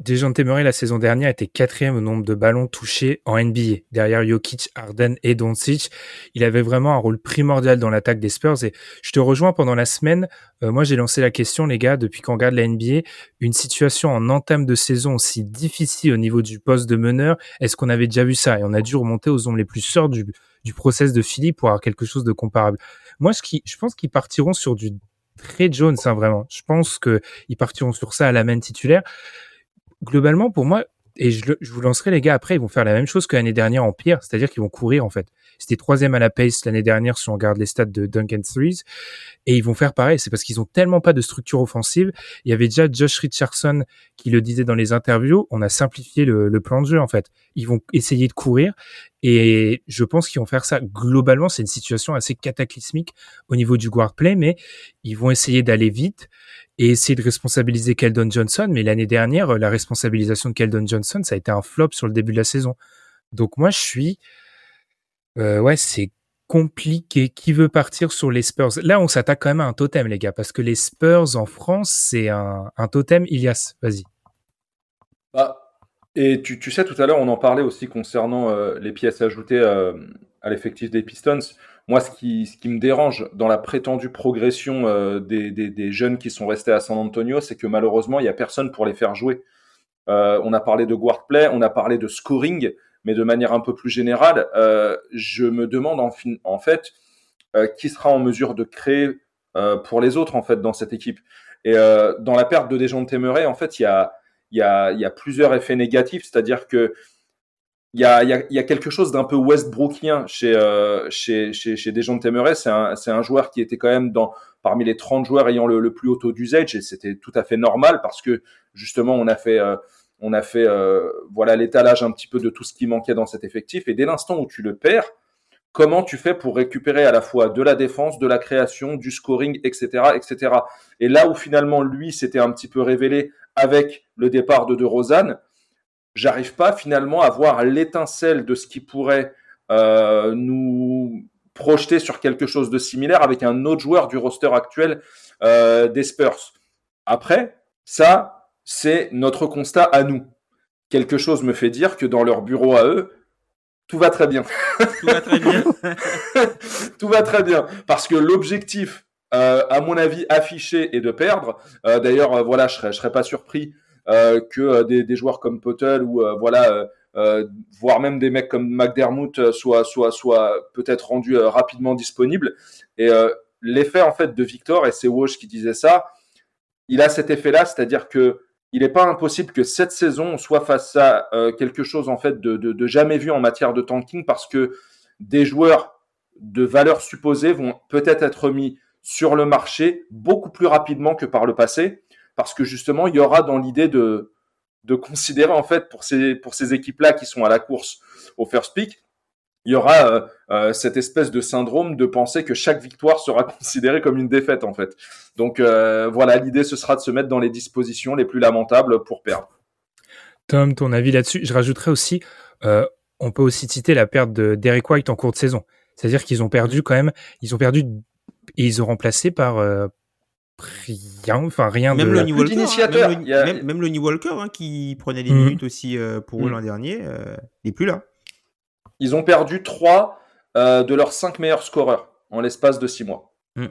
Dejounte la saison dernière était quatrième au nombre de ballons touchés en NBA, derrière Jokic, Harden et Doncic. Il avait vraiment un rôle primordial dans l'attaque des Spurs et je te rejoins pendant la semaine. Euh, moi, j'ai lancé la question, les gars, depuis qu'on regarde la NBA, une situation en entame de saison aussi difficile au niveau du poste de meneur, est-ce qu'on avait déjà vu ça? Et on a dû remonter aux ombres les plus sœurs du, du process de Philippe pour avoir quelque chose de comparable. Moi, qui, je pense qu'ils partiront sur du très Jones, hein, vraiment. Je pense qu'ils partiront sur ça à la main titulaire. Globalement, pour moi, et je, vous lancerai les gars après, ils vont faire la même chose que l'année dernière en pire, c'est-à-dire qu'ils vont courir en fait. C'était troisième à la pace l'année dernière si on regarde les stats de Duncan Threes, et ils vont faire pareil. C'est parce qu'ils ont tellement pas de structure offensive. Il y avait déjà Josh Richardson qui le disait dans les interviews. On a simplifié le, le plan de jeu en fait. Ils vont essayer de courir, et je pense qu'ils vont faire ça. Globalement, c'est une situation assez cataclysmique au niveau du guard play, mais ils vont essayer d'aller vite et essayer de responsabiliser Keldon Johnson. Mais l'année dernière, la responsabilisation de Keldon Johnson, ça a été un flop sur le début de la saison. Donc moi, je suis, euh, ouais, c'est compliqué. Qui veut partir sur les Spurs? Là, on s'attaque quand même à un totem, les gars, parce que les Spurs en France, c'est un, totem. Ilias, vas-y. Bah, et tu, tu, sais, tout à l'heure, on en parlait aussi concernant euh, les pièces ajoutées euh, à l'effectif des Pistons. Moi, ce qui, me dérange dans la prétendue progression euh, des, jeunes qui sont restés à San Antonio, c'est que malheureusement, il n'y a personne pour les faire jouer. Euh, on a parlé de guard play, on a parlé de scoring, mais de manière un peu plus générale, euh, je me demande en, fait qui sera en mesure de créer pour les autres en fait dans cette équipe. Et dans la perte de Dejounte Temeray, en fait, il y a il y a, y a plusieurs effets négatifs, c'est-à-dire que il y a, y, a, y a, quelque chose d'un peu Westbrookien chez, euh, chez, chez, chez. C'est un, c'est un joueur qui était quand même dans, parmi les 30 joueurs ayant le, plus haut taux d'usage et c'était tout à fait normal parce que justement on a fait, euh, on a fait euh, voilà l'étalage un petit peu de tout ce qui manquait dans cet effectif et dès l'instant où tu le perds, comment tu fais pour récupérer à la fois de la défense, de la création, du scoring, etc., etc. Et là où finalement lui s'était un petit peu révélé avec le départ de De j'arrive pas finalement à voir l'étincelle de ce qui pourrait euh, nous projeter sur quelque chose de similaire avec un autre joueur du roster actuel euh, des Spurs. Après, ça, c'est notre constat à nous. Quelque chose me fait dire que dans leur bureau à eux, tout va très bien. tout va très bien. [LAUGHS] tout va très bien. Parce que l'objectif, euh, à mon avis, affiché est de perdre. D'ailleurs, voilà, je serais, je serais pas surpris que euh, des, joueurs comme Potel ou euh, voilà, voire même des mecs comme McDermott soient, soient, soient peut-être rendus rapidement disponibles. Et l'effet en fait de Victor, et c'est Walsh qui disait ça, il a cet effet-là, c'est-à-dire que il n'est pas impossible que cette saison on soit face à quelque chose en fait de, de, jamais vu en matière de tanking parce que des joueurs de valeur supposée vont peut-être être mis sur le marché beaucoup plus rapidement que par le passé parce que justement, il y aura dans l'idée de, considérer en fait pour ces, équipes-là qui sont à la course au first pick, il y aura euh, euh, cette espèce de syndrome de penser que chaque victoire sera [LAUGHS] considérée comme une défaite en fait. Donc euh, voilà, l'idée ce sera de se mettre dans les dispositions les plus lamentables pour perdre. Tom, ton avis là-dessus? Je rajouterais aussi, on peut aussi citer la perte de Derek White en cours de saison. C'est-à-dire qu'ils ont perdu quand même, ils ont perdu et ils ont remplacé par rien, enfin rien même de le New Walker, hein, même, le, a... même, même, le New Walker hein, qui prenait des mmh. minutes aussi euh, pour mmh. eux l'an dernier, euh, il n'est plus là. Ils ont perdu trois euh, de leurs cinq meilleurs scoreurs en l'espace de six mois. Mmh.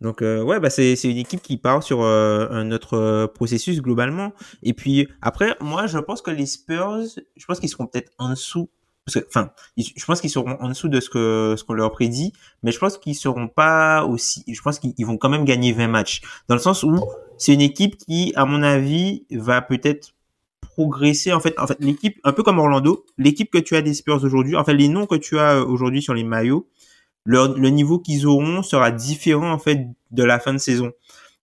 Donc euh, ouais, bah c'est c'est une équipe qui part sur euh, un autre processus globalement. Et puis après, moi je pense que les Spurs, je pense qu'ils seront peut-être en dessous parce que, enfin, je pense qu'ils seront en dessous de ce que ce qu'on leur prédit, mais je pense qu'ils seront pas aussi. Je pense qu'ils vont quand même gagner 20 matchs, dans le sens où c'est une équipe qui, à mon avis, va peut-être progresser. En fait, en fait, l'équipe, un peu comme Orlando, l'équipe que tu as des Spurs aujourd'hui, en fait, les noms que tu as aujourd'hui sur les maillots, le niveau qu'ils auront sera différent en fait de la fin de saison.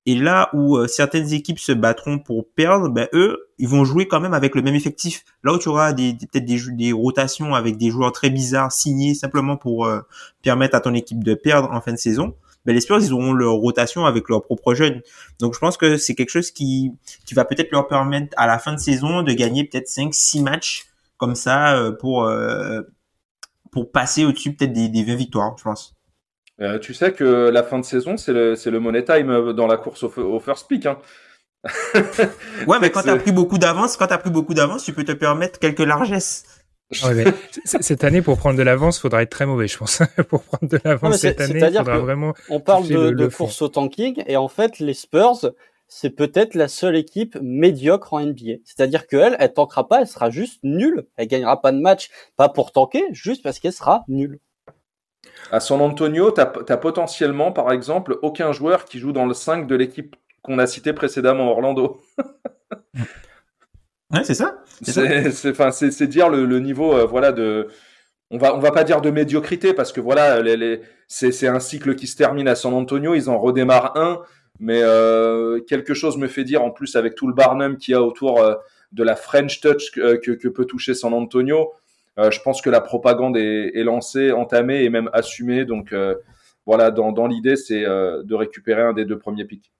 Et là où euh, certaines équipes se battront pour perdre, ben eux, ils vont jouer quand même avec le même effectif. Là où tu auras des, peut-être des, des, rotations avec des joueurs très bizarres signés simplement pour euh, permettre à ton équipe de perdre en fin de saison, ben les Spurs, ils auront leur rotation avec leurs propres jeunes. Donc je pense que c'est quelque chose qui, qui va peut-être leur permettre à la fin de saison de gagner peut-être 5-6 matchs comme ça euh, pour, euh, pour passer au-dessus peut-être des, des 20 victoires, je pense. Euh, tu sais que la fin de saison, c'est le, money time dans la course au, au first pick. Hein. [LAUGHS] ouais, mais quand t'as pris beaucoup d'avance, quand t'as pris beaucoup d'avance, tu peux te permettre quelques largesses. Ouais, mais cette année, pour prendre de l'avance, faudra être très mauvais, je pense. [LAUGHS] pour prendre de l'avance cette année, il faudra vraiment. On parle de, le, de course au tanking, et en fait, les Spurs, c'est peut-être la seule équipe médiocre en NBA. C'est-à-dire qu'elle, elle tankera pas, elle sera juste nulle. Elle gagnera pas de match, pas pour tanker, juste parce qu'elle sera nulle. À San Antonio, tu as, potentiellement, par exemple, aucun joueur qui joue dans le 5 de l'équipe qu'on a cité précédemment, Orlando. [LAUGHS] ouais, c'est ça. C'est dire le, le niveau, euh, voilà, de. On va, on va pas dire de médiocrité parce que voilà, les, les, c'est un cycle qui se termine à San Antonio. Ils en redémarrent un, mais euh, quelque chose me fait dire, en plus avec tout le Barnum qu'il y a autour euh, de la French touch que, que, que, peut toucher San Antonio, je pense que la propagande est, est, lancée, entamée et même assumée. Donc euh, voilà, dans, dans l'idée, c'est euh, de récupérer un des deux premiers pics.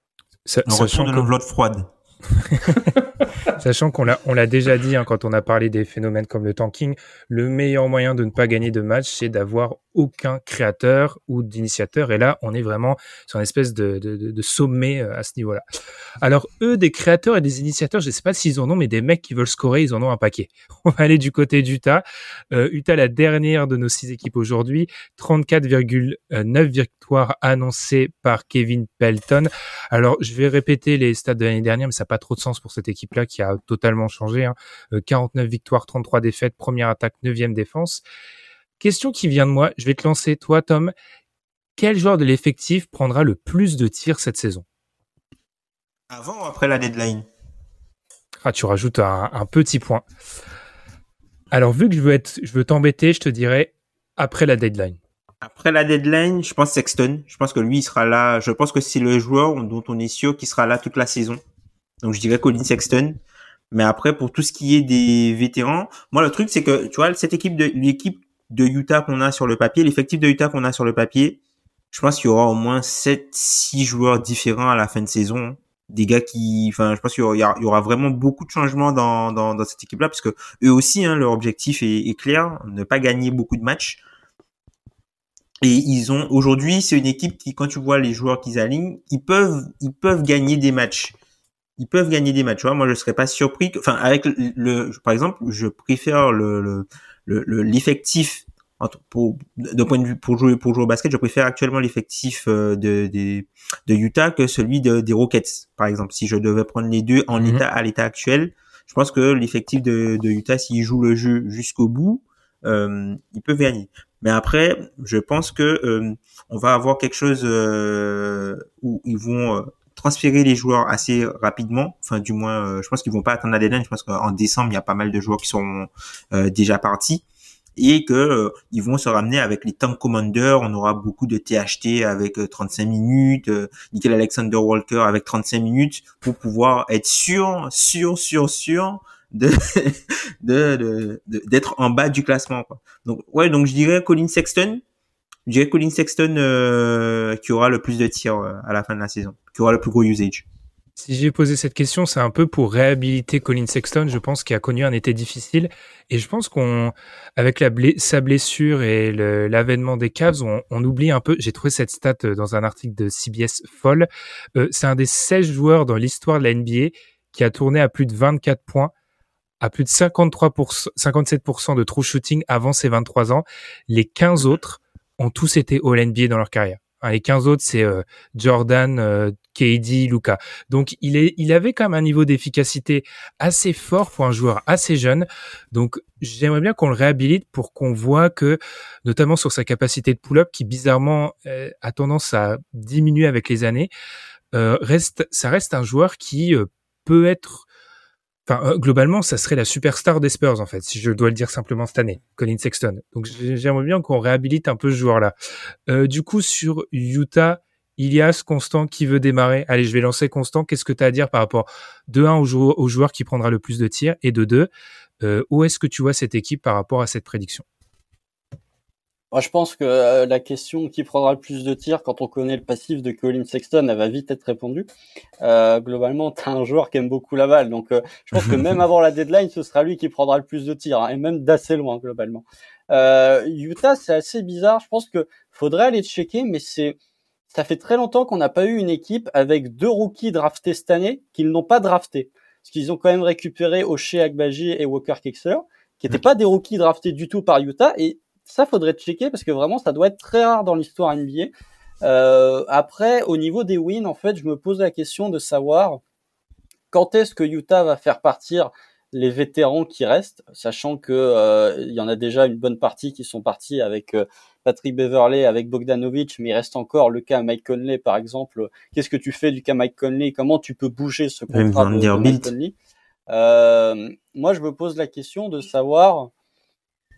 Ça, on ressent de l'enveloppe froide. [LAUGHS] Sachant qu'on l'a, déjà dit hein, quand on a parlé des phénomènes comme le tanking, le meilleur moyen de ne pas gagner de match, c'est d'avoir aucun créateur ou d'initiateur. Et là, on est vraiment sur une espèce de, sommet euh, à ce niveau-là. Alors, eux, des créateurs et des initiateurs, je ne sais pas s'ils en ont, mais des mecs qui veulent scorer, ils en ont un paquet. [LAUGHS] On va aller du côté d'Utah. Euh, Utah, la dernière de nos six équipes aujourd'hui, 34,9 victoires annoncées par Kevin Pelton. Alors, je vais répéter les stats de l'année dernière, mais ça n'a pas trop de sens pour cette équipe-là qui a totalement changé. Hein. 49 euh, victoires, 33 défaites, première attaque, neuvième défense. Question qui vient de moi, je vais te lancer, toi Tom. quel joueur de l'effectif prendra le plus de tirs cette saison? Avant ou après la deadline? Ah, tu rajoutes un, petit point. Alors, vu que je veux être, je veux t'embêter, je te dirais après la deadline. Après la deadline, je pense Sexton. Je pense que lui, il sera là. Je pense que c'est le joueur dont on est sûr qu'il sera là toute la saison. Donc, je dirais Colin Sexton. Mais après, pour tout ce qui est des vétérans, moi, le truc, c'est que, tu vois, cette équipe de, l'équipe de Utah qu'on a sur le papier, l'effectif de Utah qu'on a sur le papier, je pense qu'il y aura au moins 7, 6 joueurs différents à la fin de saison. Des gars qui, enfin, je pense qu'il y, aura vraiment beaucoup de changements dans, dans, cette équipe-là, parce que eux aussi, hein, leur objectif est, est, clair, ne pas gagner beaucoup de matchs. Et ils ont, aujourd'hui, c'est une équipe qui, quand tu vois les joueurs qu'ils alignent, ils peuvent, ils peuvent gagner des matchs ils peuvent gagner des matchs. Moi, je serais pas surpris. enfin, avec le, par exemple, je préfère le l'effectif le, pour d'un point de vue pour jouer pour jouer au basket, je préfère actuellement l'effectif euh, de, de de Utah que celui de, des Rockets, par exemple. Si je devais prendre les deux en mhm. état à l'état actuel, je pense que l'effectif de, de Utah, s'il joue le jeu jusqu'au bout, euh, il peut gagner. Mais après, je pense que euh, on va avoir quelque chose euh, où ils vont euh, transférer les joueurs assez rapidement. Enfin, du moins, euh, je pense qu'ils vont pas attendre la deadline. Je pense qu'en décembre, il y a pas mal de joueurs qui sont euh, déjà partis et que euh, ils vont se ramener avec les tank commanders. On aura beaucoup de THT avec 35 minutes, Nickel Alexander Walker avec 35 minutes pour pouvoir être sûr, sûr, sûr, sûr [LAUGHS] de de d'être en bas du classement. Quoi. Donc ouais, donc je dirais Colin Sexton je dirais Colin Sexton euh, qui aura le plus de tirs euh, à la fin de la saison, qui aura le plus gros usage. Si j'ai posé cette question, c'est un peu pour réhabiliter Colin Sexton, je pense qu'il a connu un été difficile et je pense qu'on avec la sa blessure et l'avènement des Cavs, on, on, oublie un peu, j'ai trouvé cette stat euh, dans un article de CBS folle, euh, c'est un des 16 joueurs dans l'histoire de la NBA qui a tourné à plus de 24 points à plus de 53%, 57% de true shooting avant ses 23 ans. Les 15 autres ont tous été All NBA dans leur carrière. les 15 autres, c'est euh, Jordan, euh, KD, Luca. Donc il est, il avait quand même un niveau d'efficacité assez fort pour un joueur assez jeune. Donc j'aimerais bien qu'on le réhabilite pour qu'on voit que, notamment sur sa capacité de pull-up, qui bizarrement euh, a tendance à diminuer avec les années, reste, ça reste un joueur qui peut être Enfin, euh, globalement, ça serait la superstar des Spurs, en fait, si je dois le dire simplement cette année, Colin Sexton. Donc, j'aimerais bien qu'on réhabilite un peu ce joueur-là. Euh, du coup, sur Utah, Ilias, Constant, qui veut démarrer? Allez, je vais lancer Constant. Qu'est-ce que tu as à dire par rapport, de 1 au, joueur, qui prendra le plus de tirs, et de 2, euh, où est-ce que tu vois cette équipe par rapport à cette prédiction? Moi, je pense que euh, la question qui prendra le plus de tirs quand on connaît le passif de Colin Sexton, elle va vite être répondue. Euh, globalement, tu as un joueur qui aime beaucoup la balle, donc euh, je pense que même [LAUGHS] avant la deadline, ce sera lui qui prendra le plus de tirs, hein, et même d'assez loin globalement. Euh, Utah, c'est assez bizarre. Je pense que faudrait aller checker, mais c'est ça fait très longtemps qu'on n'a pas eu une équipe avec deux rookies draftés cette année qu'ils n'ont pas draftés. Parce qu'ils ont quand même récupéré O'Shea Agbaji et Walker Kexler, qui n'étaient pas des rookies draftés du tout par Utah, et ça faudrait checker parce que vraiment ça doit être très rare dans l'histoire NBA. Euh, après, au niveau des wins, en fait, je me pose la question de savoir quand est-ce que Utah va faire partir les vétérans qui restent, sachant que euh, il y en a déjà une bonne partie qui sont partis avec euh, Patrick Beverley, avec Bogdanovic, mais il reste encore le cas Mike Conley, par exemple. Qu'est-ce que tu fais du cas Mike Conley? Comment tu peux bouger ce contrat de, Mike Conley? Moi, je me pose la question de savoir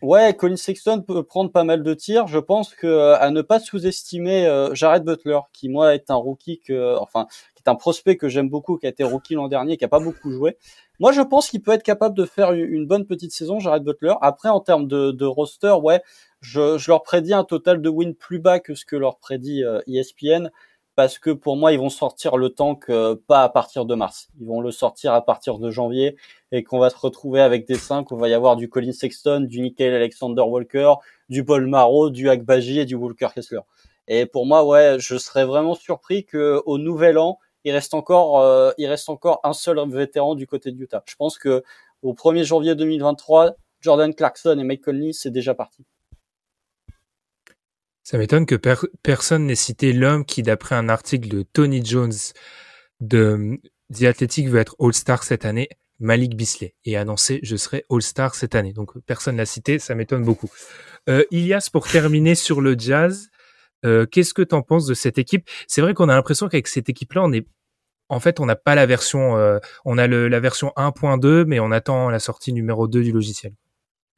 Ouais, Colin Sexton peut prendre pas mal de tirs. Je pense que euh, à ne pas sous-estimer euh, Jared Butler, qui moi est un rookie que, enfin, qui est un prospect que j'aime beaucoup, qui a été rookie l'an dernier, qui a pas beaucoup joué. Moi, je pense qu'il peut être capable de faire une bonne petite saison, Jared Butler. Après, en termes de, de roster, ouais, je, je, leur prédis un total de win plus bas que ce que leur prédit ESPN. Euh, e parce que pour moi, ils vont sortir le tank euh, pas à partir de mars. Ils vont le sortir à partir de janvier et qu'on va se retrouver avec des 5. On va y avoir du Colin Sexton, du Nickel Alexander Walker, du Paul Maro, du Akbaji et du Walker Kessler. Et pour moi, ouais, je serais vraiment surpris que au nouvel an, il reste encore, euh, il reste encore un seul vétéran du côté de Utah. Je pense que au 1er janvier 2023, Jordan Clarkson et Mike Conley, c'est déjà parti. Ça m'étonne que personne n'ait cité l'homme qui, d'après un article de Tony Jones de The Athletic, veut être All-Star cette année, Malik Bisley, et annoncé je serai All-Star cette année. Donc personne l'a cité, ça m'étonne beaucoup. Euh, Ilias, pour terminer sur le jazz, Qu'est-ce que tu en penses de cette équipe? C'est vrai qu'on a l'impression qu'avec cette équipe-là, on est en fait, on n'a pas la version, on a le, la version 1.2, mais on attend la sortie numéro 2 du logiciel.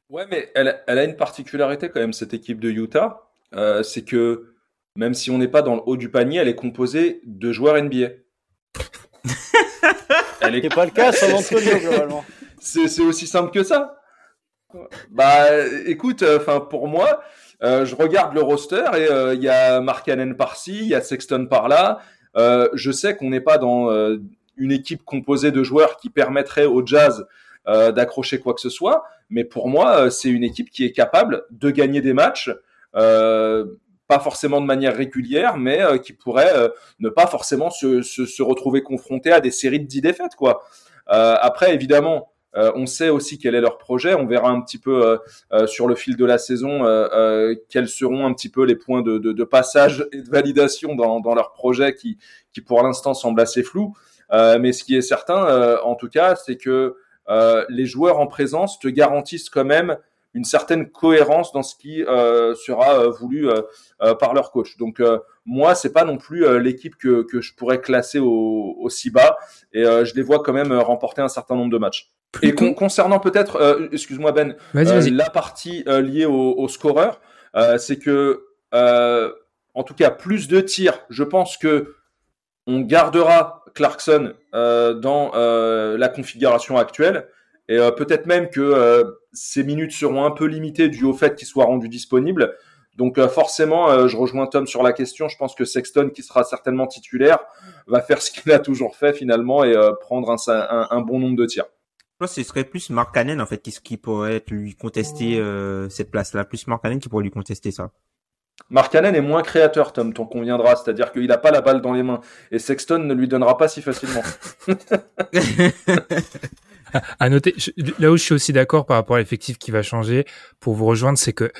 Ouais, mais elle, elle, a une particularité quand même, cette équipe de Utah. Euh, c'est que même si on n'est pas dans le haut du panier, elle est composée de joueurs NBA. [LAUGHS] elle est pas le cas sans [LAUGHS] Antonio, globalement. C'est aussi simple que ça. Bah, écoute, euh, enfin pour moi, euh, je regarde le roster et euh, il y a Markkanen par-ci, il y a Sexton par-là. je sais qu'on n'est pas dans une équipe composée de joueurs qui permettrait au Jazz d'accrocher quoi que ce soit, mais pour moi, c'est une équipe qui est capable de gagner des matchs euh, pas forcément de manière régulière, mais euh, qui pourrait euh, ne pas forcément se, retrouver confronté à des séries de 10 défaites. Quoi. après, évidemment, on sait aussi quel est leur projet. On verra un petit peu sur le fil de la saison quels seront un petit peu les points de passage et de validation dans, dans, leur projet qui, qui pour l'instant semble assez flou. mais ce qui est certain, en tout cas, c'est que les joueurs en présence te garantissent quand même une certaine cohérence dans ce qui euh, sera euh, voulu euh, par leur coach. Donc moi, c'est pas non plus l'équipe que, que je pourrais classer au, aussi bas, et je les vois quand même remporter un certain nombre de matchs. Et concernant peut-être, excuse-moi Ben, la partie liée au, au scoreur, c'est que en tout cas plus de tirs. Je pense que on gardera Clarkson dans la configuration actuelle et euh, peut-être même que euh, ces minutes seront un peu limitées dû au fait qu'il soit rendu disponible. Donc euh, forcément, je rejoins Tom sur la question. Je pense que Sexton, qui sera certainement titulaire, va faire ce qu'il a toujours fait finalement et prendre un, un, bon nombre de tirs. Je pense que ce serait plus Mark Cannon en fait qui, qui pourrait lui contester cette place-là. Plus Mark Cannon qui pourrait lui contester ça. Mark Cannon est moins créateur, Tom, t'en conviendras. C'est-à-dire qu'il n'a pas la balle dans les mains. Et Sexton ne lui donnera pas si facilement. [LAUGHS] [LAUGHS] [LAUGHS] à noter, là où je suis aussi d'accord par rapport à l'effectif qui va changer, pour vous rejoindre, c'est que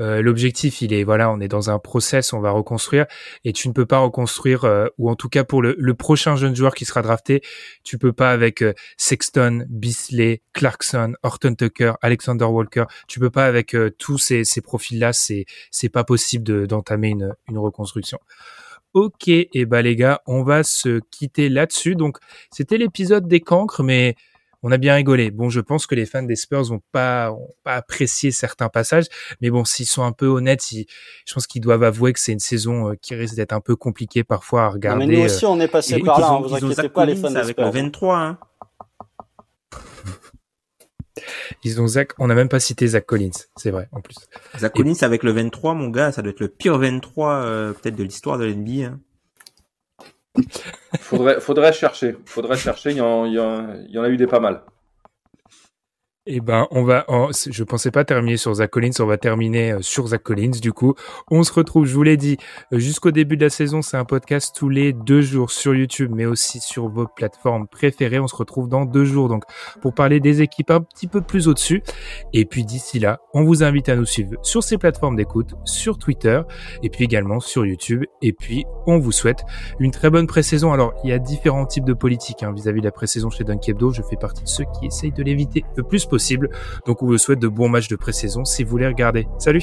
euh, l'objectif, il est voilà, on est dans un process, on va reconstruire, et tu ne peux pas reconstruire, euh, ou en tout cas pour le, le, prochain jeune joueur qui sera drafté, tu peux pas avec euh, Sexton, Bisley, Clarkson, Horton Tucker, Alexander Walker, tu peux pas avec tous ces, ces profils-là, c'est c'est pas possible d'entamer une, une reconstruction. Ok, et bah les gars, on va se quitter là-dessus. Donc c'était l'épisode des cancres, mais on a bien rigolé. Bon, je pense que les fans des Spurs vont pas, pas apprécié certains passages, mais bon, s'ils sont un peu honnêtes, je pense qu'ils doivent avouer que c'est une saison euh, qui risque d'être un peu compliquée parfois à regarder. mais nous aussi, on est passé par là. Hein, vous inquiétez pas, les fans des avec le 23. Hein. [LAUGHS] Ils ont Zach, on n'a même pas cité Zach Collins, c'est vrai, en plus. Zach Collins avec le 23, mon gars, ça doit être le pire 23, euh, peut-être de l'histoire de l'NBA. Hein faudrait, faudrait chercher. Faudrait chercher. Il y, en, il, y en, a eu des pas mal. Eh ben, on va. je pensais pas terminer sur Zach Collins. On va terminer euh, sur Zach Collins. Du coup, on se retrouve. Je vous l'ai dit euh, jusqu'au début de la saison. C'est un podcast tous les deux jours sur YouTube, mais aussi sur vos plateformes préférées. On se retrouve dans deux jours, donc pour parler des équipes un petit peu plus au-dessus. Et puis d'ici là, on vous invite à nous suivre sur ces plateformes d'écoute, sur Twitter, et puis également sur YouTube. Et puis, on vous souhaite une très bonne pré-saison. Alors, il y a différents types de politiques hein, vis-à-vis de la pré-saison chez Dunk Hebdo. Je fais partie de ceux qui essayent de l'éviter le plus possible donc on vous souhaite de bons matchs de pré-saison si vous voulez regarder. Salut